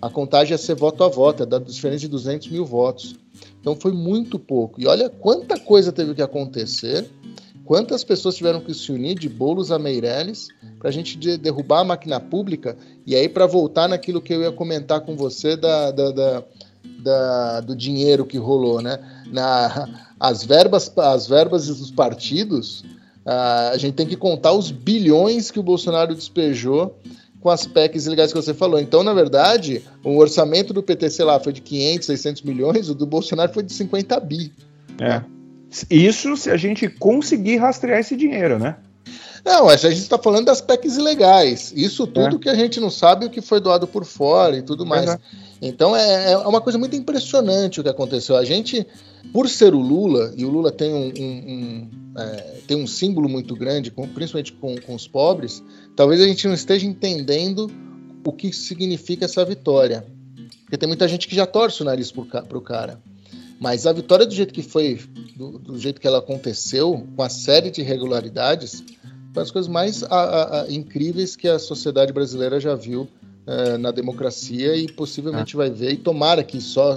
a contagem ia ser voto a voto, ia dar diferença de 200 mil votos. Então foi muito pouco. E olha quanta coisa teve que acontecer, quantas pessoas tiveram que se unir de bolos a Meirelles para a gente de- derrubar a máquina pública. E aí, para voltar naquilo que eu ia comentar com você da, da- da- da- do dinheiro que rolou, né? Na, as, verbas, as verbas dos partidos, ah, a gente tem que contar os bilhões que o Bolsonaro despejou com as PECs ilegais que você falou. Então, na verdade, o orçamento do PT, sei lá, foi de 500, 600 milhões, o do Bolsonaro foi de 50 bi. É. Isso se a gente conseguir rastrear esse dinheiro, né? Não, a gente está falando das PECs ilegais. Isso tudo É. que a gente não sabe o que foi doado por fora e tudo mais. É. Então é, é uma coisa muito impressionante o que aconteceu. A gente, por ser o Lula, e o Lula tem um, um- um, é, tem um símbolo muito grande, com- principalmente com, com os pobres, talvez a gente não esteja entendendo o que significa essa vitória. Porque tem muita gente que já torce o nariz para o cara. Mas a vitória do jeito que foi, do, do jeito que ela aconteceu, com a série de irregularidades, foi uma das coisas mais a- a- incríveis que a sociedade brasileira já viu eh, na democracia e possivelmente vai ver. E tomara que só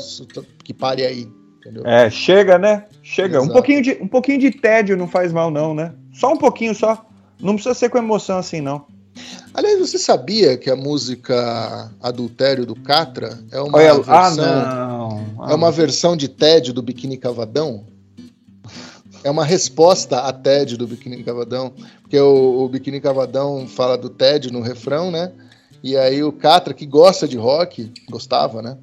que pare aí. Entendeu? É, chega, né? Chega. Um pouquinho, de, um pouquinho de tédio não faz mal, não, né? Só um pouquinho só. Não precisa ser com emoção assim, não. Aliás, você sabia que a música Adultério do Catra é uma Olha, versão, ah, não. Ah, é uma versão de TED do Biquíni Cavadão? É uma resposta a TED do Biquíni Cavadão, porque o, o Biquíni Cavadão fala do TED no refrão, né? E aí o Catra, que gosta de rock, gostava, né?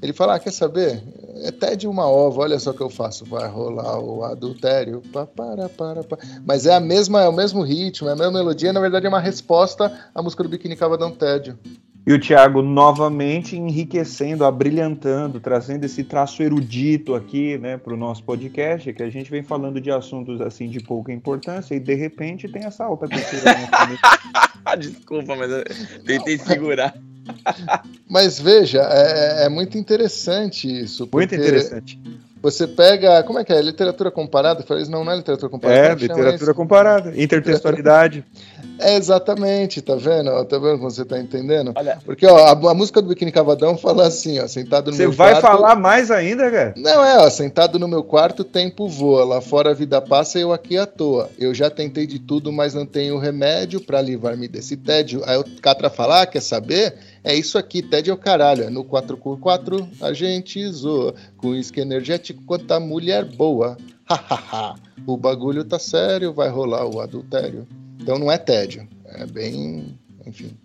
Ele fala, ah, quer saber? É TED uma ova, olha só o que eu faço. Vai rolar o adultério, pá, para, para, para. Mas é a mesma, é o mesmo ritmo, é a mesma melodia, na verdade é uma resposta à música do Biquíni Cavadão Tédio. E o Thiago novamente enriquecendo, abrilhantando, trazendo esse traço erudito aqui, né, para o nosso podcast, que a gente vem falando de assuntos assim de pouca importância e de repente tem essa alta cultura. Desculpa, mas eu tentei segurar. Mas veja, é, é, muito interessante isso. Muito interessante. Você pega. Como é que é? Literatura comparada? Falei, não, não é literatura comparada. É, literatura comparada. Intertextualidade. É, exatamente, tá vendo? Tá vendo como você tá entendendo? Olha. Porque ó, a, a, música do Biquíni Cavadão fala assim, ó, sentado no você meu quarto. Você vai falar mais ainda, cara? Não, é, ó, sentado no meu quarto, o tempo voa. Lá fora a vida passa e eu aqui à toa. Eu já tentei de tudo, mas não tenho remédio para livrar-me desse tédio. Aí o Catra fala, ah, quer saber? É isso aqui, TED é o caralho. No 4x4 a gente zoa. Com isque energético, quanta mulher boa. Hahaha. o bagulho tá sério, vai rolar o adultério. Então não é tédio. É bem. Enfim.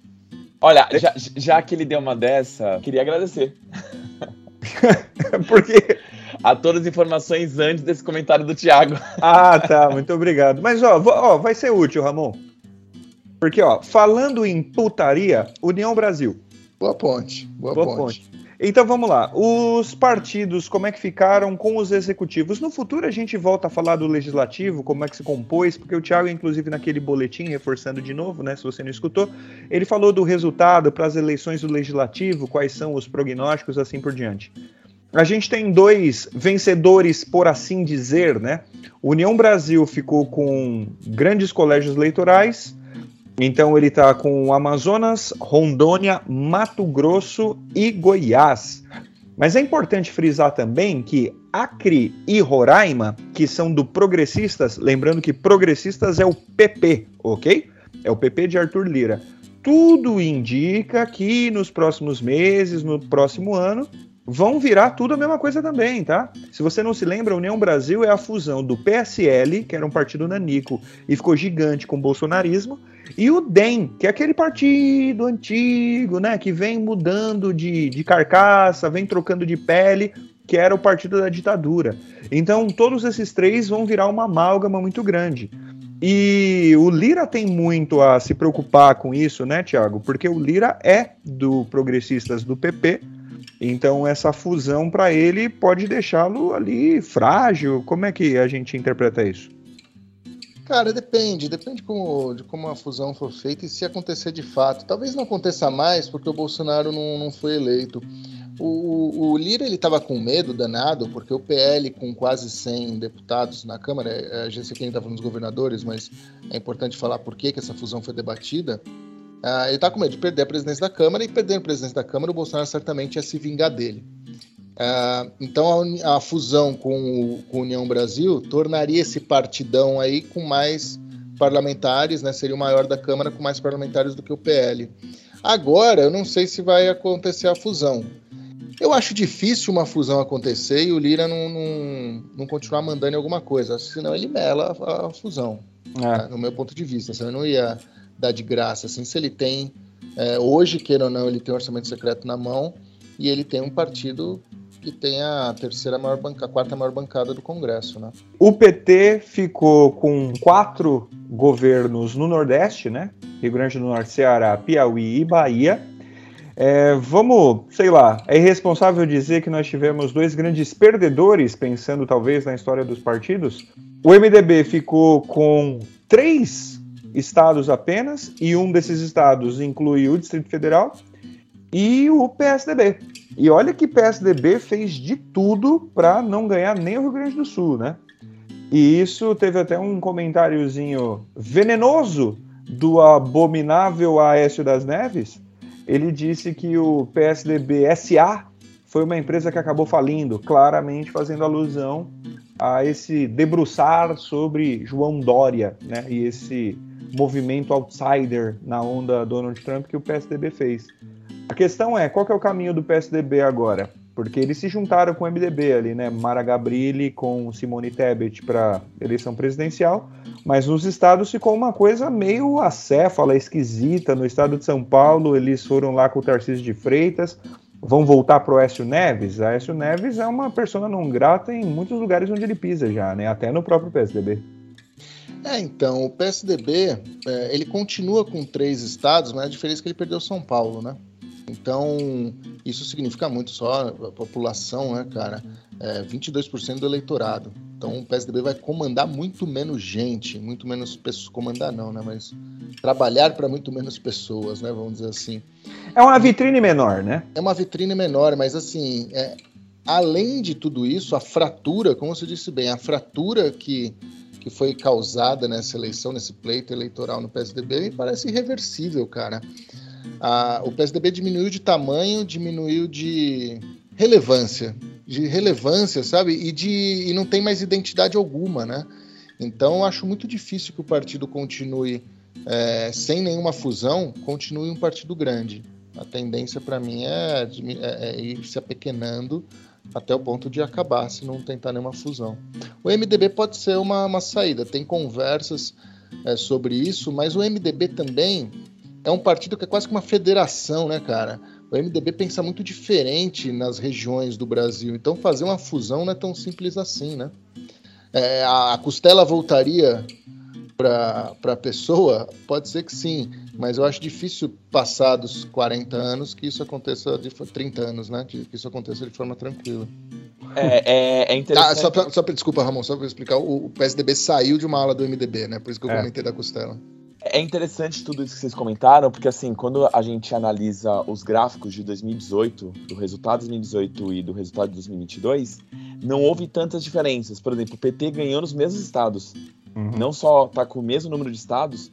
Olha, já, já que ele deu uma dessa, queria agradecer. Porque a todas as informações antes desse comentário do Thiago. Ah, tá, muito obrigado. Mas ó, ó, vai ser útil, Ramon. Porque ó, falando em putaria, União Brasil. Boa ponte. Boa, boa ponte. ponte. Então vamos lá. Os partidos, como é que ficaram com os executivos? No futuro a gente volta a falar do legislativo, como é que se compôs, porque o Thiago, inclusive, naquele boletim, reforçando de novo, né? Se você não escutou, ele falou do resultado para as eleições do legislativo, quais são os prognósticos, assim por diante. A gente tem dois vencedores, por assim dizer, né? União Brasil ficou com grandes colégios eleitorais então ele está com Amazonas, Rondônia, Mato Grosso e Goiás. Mas é importante frisar também que Acre e Roraima, que são do Progressistas, lembrando que Progressistas é o PP, ok? É o PP de Arthur Lira. Tudo indica que nos próximos meses, no próximo ano, vão virar tudo a mesma coisa também, tá? Se você não se lembra, a União Brasil é a fusão do PSL, que era um partido nanico e ficou gigante com o bolsonarismo, e o DEM, que é aquele partido antigo, né, que vem mudando de, de carcaça, vem trocando de pele, que era o partido da ditadura. Então, todos esses três vão virar uma amálgama muito grande. E o Lira tem muito a se preocupar com isso, né, Tiago? Porque o Lira é do Progressistas do PP, então essa fusão para ele pode deixá-lo ali frágil. Como é que a gente interpreta isso? Cara, depende, depende como, de como a fusão for feita e se acontecer de fato. Talvez não aconteça mais porque o Bolsonaro não, não foi eleito. O, o Lira ele estava com medo danado, porque o PL, com quase 100 deputados na Câmara, é, a gente sei que ainda está falando dos governadores, mas é importante falar por que, que essa fusão foi debatida. Uh, ele está com medo de perder a presidência da Câmara, e perdendo a presidência da Câmara, o Bolsonaro certamente ia se vingar dele. Uh, então a, a, fusão com, o, com a União Brasil tornaria esse partidão aí com mais parlamentares, né? Seria o maior da Câmara com mais parlamentares do que o PL. Agora, eu não sei se vai acontecer a fusão. Eu acho difícil uma fusão acontecer e o Lira não, não, não continuar mandando em alguma coisa, senão ele mela a, a fusão, é. né? no meu ponto de vista. Senão eu não ia dar de graça. Assim, se ele tem, é, hoje, queira ou não, ele tem um orçamento secreto na mão e ele tem um partido que tem a terceira maior bancada, a quarta maior bancada do Congresso, né? O PT ficou com quatro governos no Nordeste, né? Rio Grande do Norte, Ceará, Piauí e Bahia. É, vamos, sei lá, é irresponsável dizer que nós tivemos dois grandes perdedores, pensando talvez na história dos partidos. O MDB ficou com três estados apenas, e um desses estados inclui o Distrito Federal e o PSDB. E olha que PSDB fez de tudo para não ganhar nem o Rio Grande do Sul, né? E isso teve até um comentáriozinho venenoso do abominável Aécio das Neves. Ele disse que o PSDB SA foi uma empresa que acabou falindo, claramente fazendo alusão a esse debruçar sobre João Dória, né? E esse movimento outsider na onda Donald Trump que o PSDB fez. A questão é, qual que é o caminho do PSDB agora? Porque eles se juntaram com o MDB ali, né? Mara Gabrilli com Simone Tebet para eleição presidencial, mas nos estados ficou uma coisa meio acéfala, esquisita. No estado de São Paulo, eles foram lá com o Tarcísio de Freitas, vão voltar pro Écio Neves. A Écio Neves é uma pessoa não grata em muitos lugares onde ele pisa já, né? Até no próprio PSDB. É, então, o PSDB, é, ele continua com três estados, mas a diferença é que ele perdeu São Paulo, né? Então, isso significa muito só a população, né, cara? É 22% do eleitorado. Então, o PSDB vai comandar muito menos gente, muito menos pessoas. Comandar não, né? Mas trabalhar para muito menos pessoas, né? Vamos dizer assim. É uma vitrine menor, né? É uma vitrine menor, mas assim, é, além de tudo isso, a fratura, como você disse bem, a fratura que, que foi causada nessa eleição, nesse pleito eleitoral no PSDB, me parece irreversível, cara. A, o PSDB diminuiu de tamanho, diminuiu de relevância, de relevância, sabe? E de e não tem mais identidade alguma, né? Então acho muito difícil que o partido continue é, sem nenhuma fusão, continue um partido grande. A tendência para mim é, é, é, ir se apequenando até o ponto de acabar se não tentar nenhuma fusão. O MDB pode ser uma, uma saída, tem conversas é, sobre isso, mas o MDB também é um partido que é quase que uma federação, né, cara? O MDB pensa muito diferente nas regiões do Brasil, então fazer uma fusão não é tão simples assim, né? É, a costela voltaria para a pessoa? Pode ser que sim, mas eu acho difícil, passados 40 anos, que isso aconteça, de 30 anos, né? Que isso aconteça de forma tranquila. É, é, é interessante. Ah, só pra, só pra, desculpa, Ramon, só para explicar, o, o, PSDB saiu de uma ala do MDB, né? Por isso que eu é. comentei da costela. É interessante tudo isso que vocês comentaram, porque assim, quando a gente analisa os gráficos de 2018, do resultado de 2018 e do resultado de 2022, não houve tantas diferenças. Por exemplo, o PT ganhou nos mesmos estados. Uhum. Não só está com o mesmo número de estados,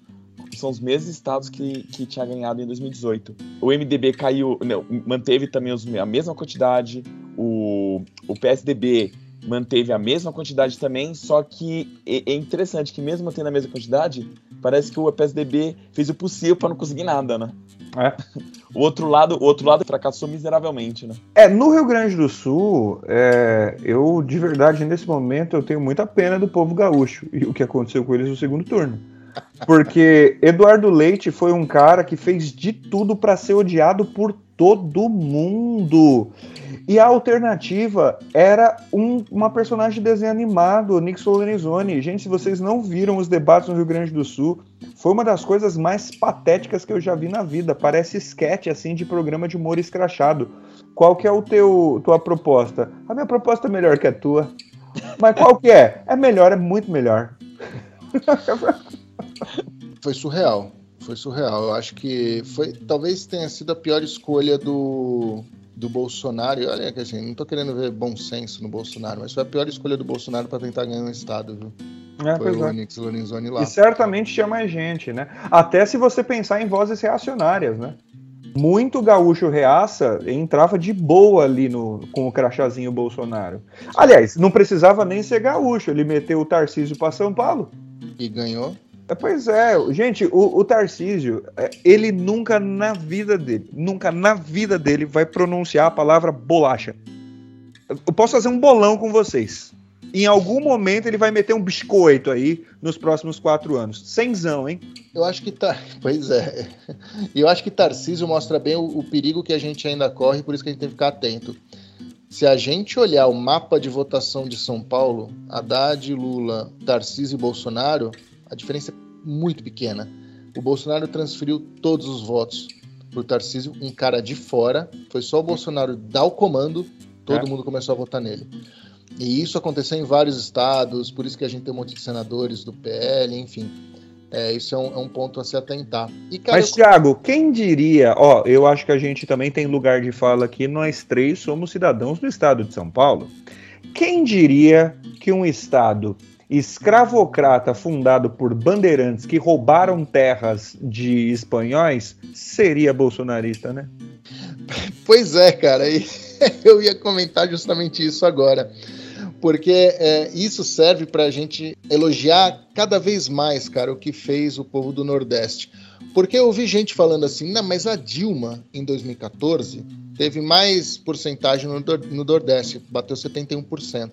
são os mesmos estados que, que tinha ganhado em 2018. O MDB caiu, não, manteve também os, a mesma quantidade, o, o PSDB manteve a mesma quantidade também, só que é, é interessante que mesmo mantendo a mesma quantidade, parece que o PSDB fez o possível para não conseguir nada, né? É. O outro lado, o outro lado fracassou miseravelmente, né? É, no Rio Grande do Sul, é, eu de verdade nesse momento eu tenho muita pena do povo gaúcho e o que aconteceu com eles no segundo turno. Porque Eduardo Leite foi um cara que fez de tudo para ser odiado por todo mundo. E a alternativa era um, uma personagem de desenho animado, Nick Solenizoni. Gente, se vocês não viram os debates no Rio Grande do Sul, foi uma das coisas mais patéticas que eu já vi na vida. Parece sketch, assim, de programa de humor escrachado. Qual que é o teu tua proposta? A minha proposta é melhor que a tua. Mas qual que é? É melhor, é muito melhor. Foi surreal. Foi surreal. Eu acho que foi, talvez tenha sido a pior escolha do, do Bolsonaro. Olha, que assim, não tô querendo ver bom senso no Bolsonaro, mas foi a pior escolha do Bolsonaro para tentar ganhar um estado, viu? É, foi o Onyx é. Lorenzoni lá. E certamente tinha mais gente, né? Até se você pensar em vozes reacionárias, né? Muito gaúcho reaça entrava de boa ali no, com o crachazinho Bolsonaro. Aliás, não precisava nem ser gaúcho, ele meteu o Tarcísio para São Paulo. E ganhou. É, pois é, gente, o, o Tarcísio, é, ele nunca na vida dele, nunca na vida dele vai pronunciar a palavra bolacha. Eu posso fazer um bolão com vocês. Em algum momento ele vai meter um biscoito aí nos próximos quatro anos. Senzão, hein? Eu acho que tá. Pois é. Eu acho que Tarcísio mostra bem o, o perigo que a gente ainda corre, por isso que a gente tem que ficar atento. Se a gente olhar o mapa de votação de São Paulo, Haddad, Lula, Tarcísio e Bolsonaro, a diferença é muito pequena. O Bolsonaro transferiu todos os votos para o Tarcísio, um cara de fora. Foi só o Bolsonaro dar o comando, todo é. mundo começou a votar nele. E isso aconteceu em vários estados, por isso que a gente tem um monte de senadores do PL, enfim. É, isso é um, é um, ponto a se atentar. E, cara, Mas, eu... Thiago, quem diria? Ó, eu acho que a gente também tem lugar de fala aqui, nós três somos cidadãos do estado de São Paulo. Quem diria que um estado escravocrata fundado por bandeirantes que roubaram terras de espanhóis seria bolsonarista, né? Pois é, cara. eu ia comentar justamente isso agora. Porque é, isso serve para a gente elogiar cada vez mais, cara, o que fez o povo do Nordeste. Porque eu ouvi gente falando assim, não, mas a Dilma, em 2014, teve mais porcentagem no, no Nordeste, bateu 71%.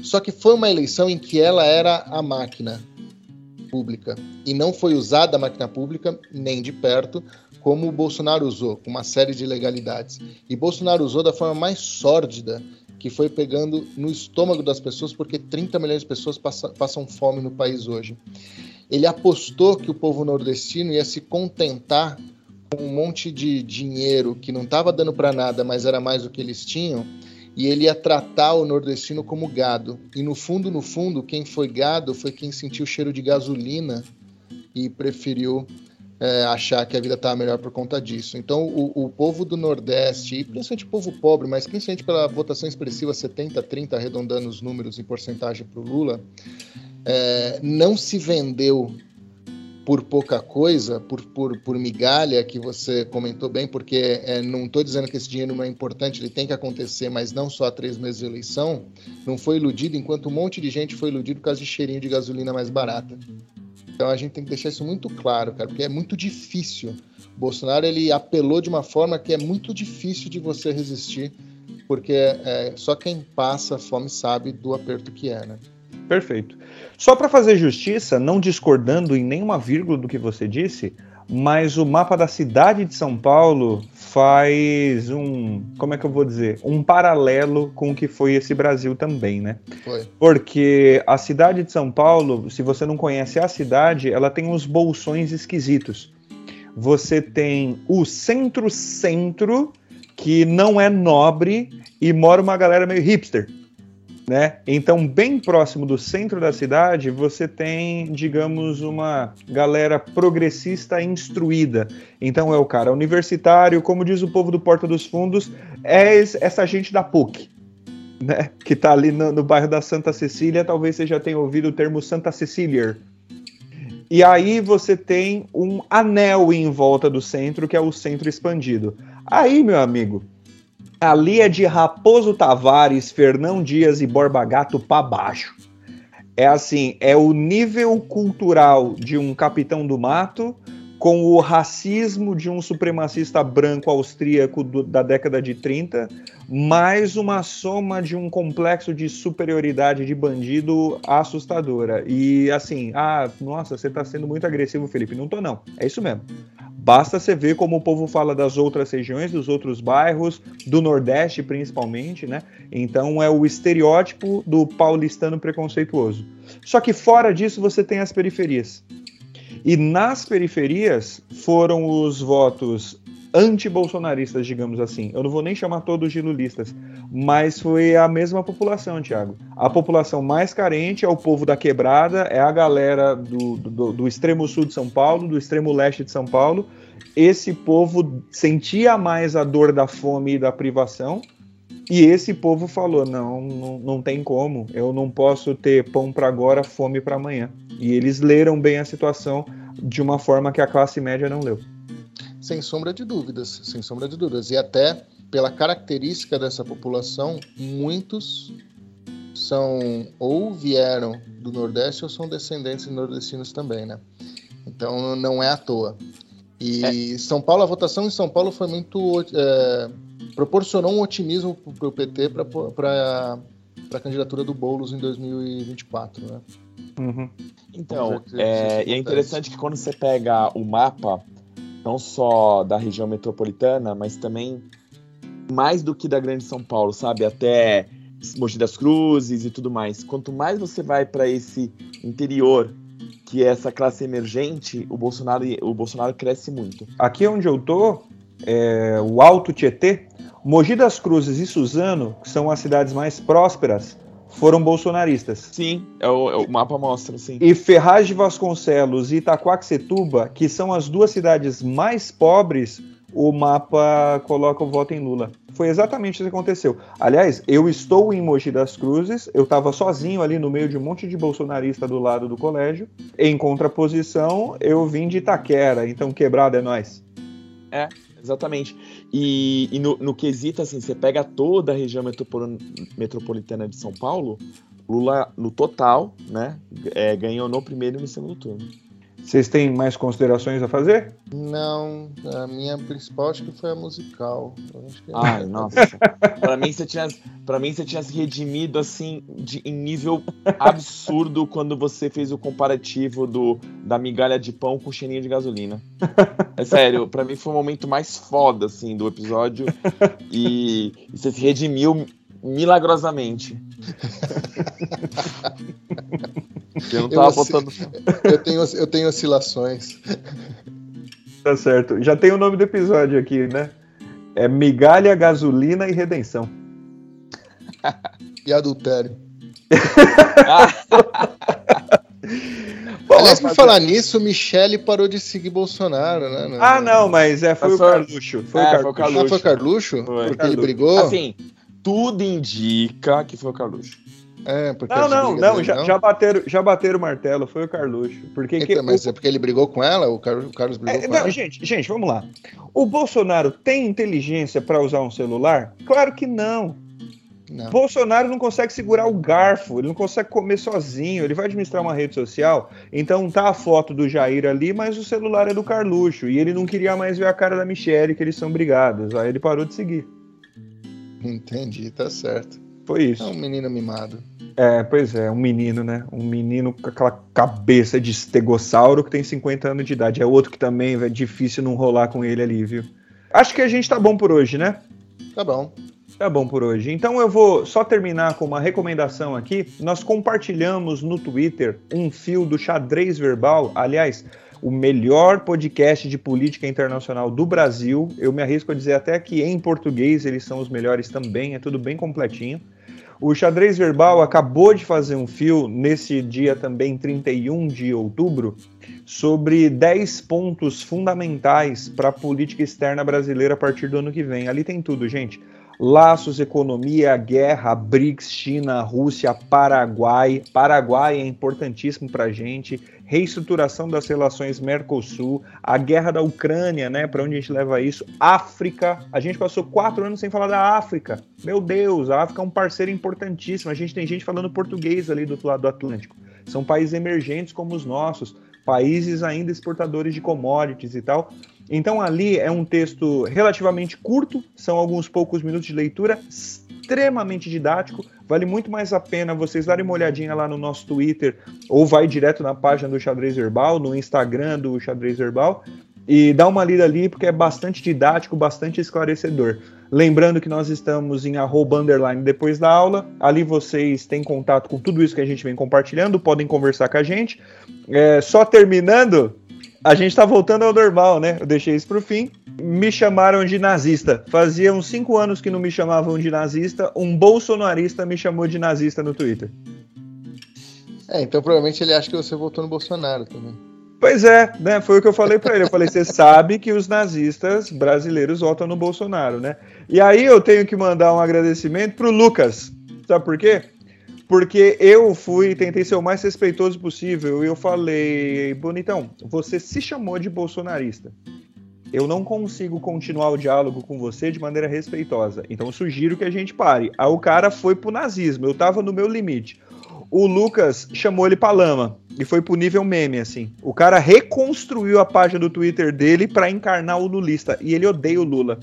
Só que foi uma eleição em que ela era a máquina pública e não foi usada a máquina pública nem de perto como o Bolsonaro usou, com uma série de ilegalidades. E Bolsonaro usou da forma mais sórdida, que foi pegando no estômago das pessoas, porque 30 milhões de pessoas passam, passam fome no país hoje. Ele apostou que o povo nordestino ia se contentar com um monte de dinheiro que não estava dando para nada, mas era mais do que eles tinham, e ele ia tratar o nordestino como gado. E no fundo, no fundo, quem foi gado foi quem sentiu o cheiro de gasolina e preferiu é, achar que a vida estava melhor por conta disso. Então, o, o, povo do Nordeste, e principalmente o povo pobre, mas principalmente pela votação expressiva 70-30, arredondando os números em porcentagem para o Lula, é, não se vendeu por pouca coisa, por, por, por migalha, que você comentou bem, porque é, não estou dizendo que esse dinheiro não é importante, ele tem que acontecer, mas não só há três meses de eleição, não foi iludido, enquanto um monte de gente foi iludido por causa de cheirinho de gasolina mais barata. Então a gente tem que deixar isso muito claro, cara, porque é muito difícil. Bolsonaro ele apelou de uma forma que é muito difícil de você resistir, porque é, só quem passa fome sabe do aperto que é, né? Perfeito. Só para fazer justiça, não discordando em nenhuma vírgula do que você disse, mas o mapa da cidade de São Paulo faz um, como é que eu vou dizer, um paralelo com o que foi esse Brasil também, né? Foi. Porque a cidade de São Paulo, se você não conhece a cidade, ela tem uns bolsões esquisitos. Você tem o centro-centro, que não é nobre, e mora uma galera meio hipster né? Então, bem próximo do centro da cidade, você tem, digamos, uma galera progressista instruída. Então, é o cara universitário, como diz o povo do Porta dos Fundos, é essa gente da PUC, né? Que está ali no, no, bairro da Santa Cecília. Talvez você já tenha ouvido o termo Santa Cecília. E aí você tem um anel em volta do centro, que é o centro expandido. Aí, meu amigo, Ali é de Raposo Tavares, Fernão Dias e Borba Gato para baixo. É assim, é o nível cultural de um capitão do mato com o racismo de um supremacista branco austríaco do, da década de 30, mais uma soma de um complexo de superioridade de bandido assustadora. E assim, ah, nossa, você está sendo muito agressivo, Felipe. Não tô não. É isso mesmo. Basta você ver como o povo fala das outras regiões, dos outros bairros, do Nordeste principalmente, né? Então é o estereótipo do paulistano preconceituoso. Só que fora disso você tem as periferias. E nas periferias foram os votos anti-bolsonaristas, digamos assim. Eu não vou nem chamar todos de lulistas, mas foi a mesma população, Tiago. A população mais carente é o povo da quebrada, é a galera do, do, do, extremo sul de São Paulo, do extremo leste de São Paulo. Esse povo sentia mais a dor da fome e da privação. E esse povo falou: não, não, não tem como, eu não posso ter pão para agora, fome para amanhã. E eles leram bem a situação de uma forma que a classe média não leu. Sem sombra de dúvidas, sem sombra de dúvidas. E até pela característica dessa população, muitos são ou vieram do Nordeste ou são descendentes de nordestinos também, né? Então não é à toa. E é. São Paulo, a votação em São Paulo foi muito. É, proporcionou um otimismo para o PT para a candidatura do Boulos em 2024, né? Uhum. Então, é, e é interessante que quando você pega o mapa não só da região metropolitana, mas também mais do que da Grande São Paulo, sabe? Até Mogi das Cruzes e tudo mais. Quanto mais você vai para esse interior, que é essa classe emergente, o Bolsonaro, o Bolsonaro cresce muito. Aqui onde eu tô, é, o Alto Tietê, Mogi das Cruzes e Suzano, que são as cidades mais prósperas, foram bolsonaristas. Sim, é o, é o, mapa mostra, sim. E Ferraz de Vasconcelos e Itaquaquecetuba, que são as duas cidades mais pobres, o mapa coloca o voto em Lula. Foi exatamente isso que aconteceu. Aliás, eu estou em Mogi das Cruzes, eu estava sozinho ali no meio de um monte de bolsonarista do lado do colégio. Em contraposição, eu vim de Itaquera, então quebrado é nós. É, Exatamente. E, e no, no, quesito, assim, você pega toda a região metropolitana de São Paulo, Lula, no total, né, é, ganhou no primeiro e no segundo turno. Vocês têm mais considerações a fazer? Não, a minha principal acho que foi a musical. Que... Ai, nossa. pra, mim, você tinha, pra mim você tinha se redimido assim de, em nível absurdo quando você fez o comparativo do, da migalha de pão com cheirinho de gasolina. É sério, pra mim foi o momento mais foda assim, do episódio. E, e você se redimiu milagrosamente. Eu não tava eu, botando. Eu tenho, eu tenho oscilações. Tá certo. Já tem o nome do episódio aqui, né? É Migalha, Gasolina e Redenção. e adultério. Bom, Aliás, por falar nisso, Michele parou de seguir Bolsonaro, né? Ah, não, mas é, foi, o Carluxo. Foi, é, o Carluxo. Foi o Carluxo. Ah, foi o Carluxo? Foi. Porque Carluxo. ele brigou? Assim, tudo indica que foi o Carluxo. É, porque não, não, não, já, não, já, bateram, já bateram o martelo, foi o Carluxo. Porque então, que, mas o... é porque ele brigou com ela? O Carlos, o Carlos brigou é, com não, ela? Gente, gente, vamos lá. O Bolsonaro tem inteligência para usar um celular? Claro que não. Não. Bolsonaro não consegue segurar o garfo, ele não consegue comer sozinho, ele vai administrar uma rede social, então tá a foto do Jair ali, mas o celular é do Carluxo, e ele não queria mais ver a cara da Michelle, que eles são brigados, aí ele parou de seguir. Entendi, tá certo. Foi isso. É um menino mimado. É, pois é, um menino, né? Um menino com aquela cabeça de estegossauro que tem 50 anos de idade. É outro que também é difícil não rolar com ele ali, viu? Acho que a gente tá bom por hoje, né? Tá bom. Tá bom por hoje. Então eu vou só terminar com uma recomendação aqui. Nós compartilhamos no Twitter um fio do xadrez verbal. Aliás, o melhor podcast de política internacional do Brasil. Eu me arrisco a dizer até que em português eles são os melhores também. É tudo bem completinho. O Xadrez Verbal acabou de fazer um fio nesse dia também, 31 de outubro, sobre 10 pontos fundamentais para a política externa brasileira a partir do ano que vem. Ali tem tudo, gente laços, economia, guerra, BRICS, China, Rússia, Paraguai. Paraguai é importantíssimo para a gente. Reestruturação das relações Mercosul, a guerra da Ucrânia, né? Para onde a gente leva isso? África. A gente passou quatro anos sem falar da África. Meu Deus, a África é um parceiro importantíssimo. A gente tem gente falando português ali do outro lado do Atlântico. São países emergentes como os nossos, países ainda exportadores de commodities e tal. Então ali é um texto relativamente curto, são alguns poucos minutos de leitura, extremamente didático. Vale muito mais a pena vocês darem uma olhadinha lá no nosso Twitter ou vai direto na página do Xadrez Herbal, no Instagram do Xadrez Herbal e dá uma lida ali porque é bastante didático, bastante esclarecedor. Lembrando que nós estamos em arroba underline depois da aula. Ali vocês têm contato com tudo isso que a gente vem compartilhando, podem conversar com a gente. É, só terminando, a gente tá voltando ao normal, né? Eu deixei isso pro fim. Me chamaram de nazista. Fazia uns cinco anos que não me chamavam de nazista. Um bolsonarista me chamou de nazista no Twitter. É, então provavelmente ele acha que você votou no Bolsonaro também. Pois é, né? Foi o que eu falei para ele. Eu falei, você sabe que os nazistas brasileiros votam no Bolsonaro, né? E aí eu tenho que mandar um agradecimento pro Lucas. Sabe por quê? Porque eu fui, tentei ser o mais respeitoso possível e eu falei, bonitão, você se chamou de bolsonarista. Eu não consigo continuar o diálogo com você de maneira respeitosa. Então sugiro que a gente pare. Aí o cara foi pro nazismo, eu tava no meu limite. O Lucas chamou ele pra lama e foi pro nível meme, assim. O cara reconstruiu a página do Twitter dele para encarnar o lulista. E ele odeia o Lula.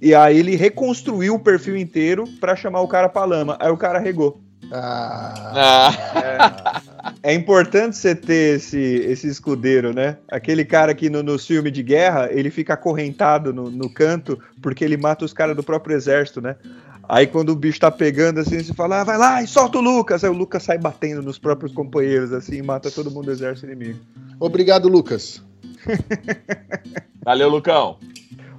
E aí ele reconstruiu o perfil inteiro para chamar o cara pra lama. Aí o cara regou. Ah. É, é, importante você ter esse, esse escudeiro, né? Aquele cara que no, no filme de guerra ele fica acorrentado no, no canto porque ele mata os caras do próprio exército, né? Aí quando o bicho tá pegando assim, você fala, ah, vai lá e solta o Lucas. Aí o Lucas sai batendo nos próprios companheiros, assim, e mata todo mundo do exército inimigo. Obrigado, Lucas. Valeu, Lucão.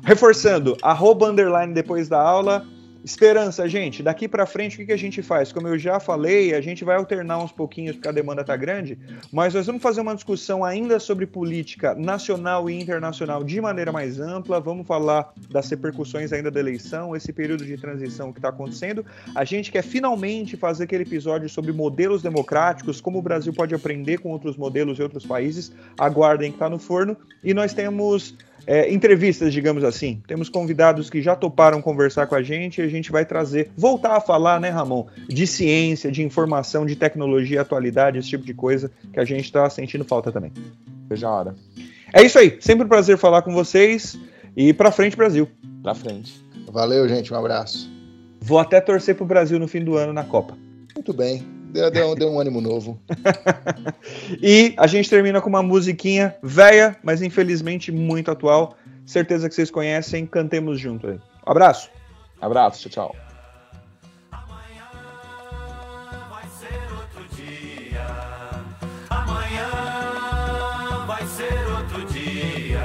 Reforçando, arroba underline depois da aula, Esperança, gente, daqui para frente o que, que a gente faz? Como eu já falei, a gente vai alternar uns pouquinhos porque a demanda tá grande, mas nós vamos fazer uma discussão ainda sobre política nacional e internacional de maneira mais ampla. Vamos falar das repercussões ainda da eleição, esse período de transição que está acontecendo. A gente quer finalmente fazer aquele episódio sobre modelos democráticos, como o Brasil pode aprender com outros modelos e outros países. Aguardem que está no forno. E nós temos é, entrevistas, digamos assim. Temos convidados que já toparam conversar com a gente e a gente vai trazer, voltar a falar, né, Ramon, de ciência, de informação, de tecnologia, atualidade, esse tipo de coisa que a gente está sentindo falta também. Veja a hora. É isso aí. Sempre um prazer falar com vocês e pra frente, Brasil. Pra frente. Valeu, gente. Um abraço. Vou até torcer pro Brasil no fim do ano na Copa. Muito bem. Deu, deu, deu um ânimo novo. e a gente termina com uma musiquinha velha, mas infelizmente muito atual. Certeza que vocês conhecem. Cantemos junto aí. Um abraço. Abraço, tchau, tchau. Amanhã vai ser outro dia.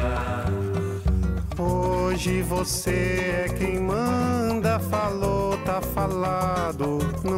Hoje você é quem manda, falou, tá falado, não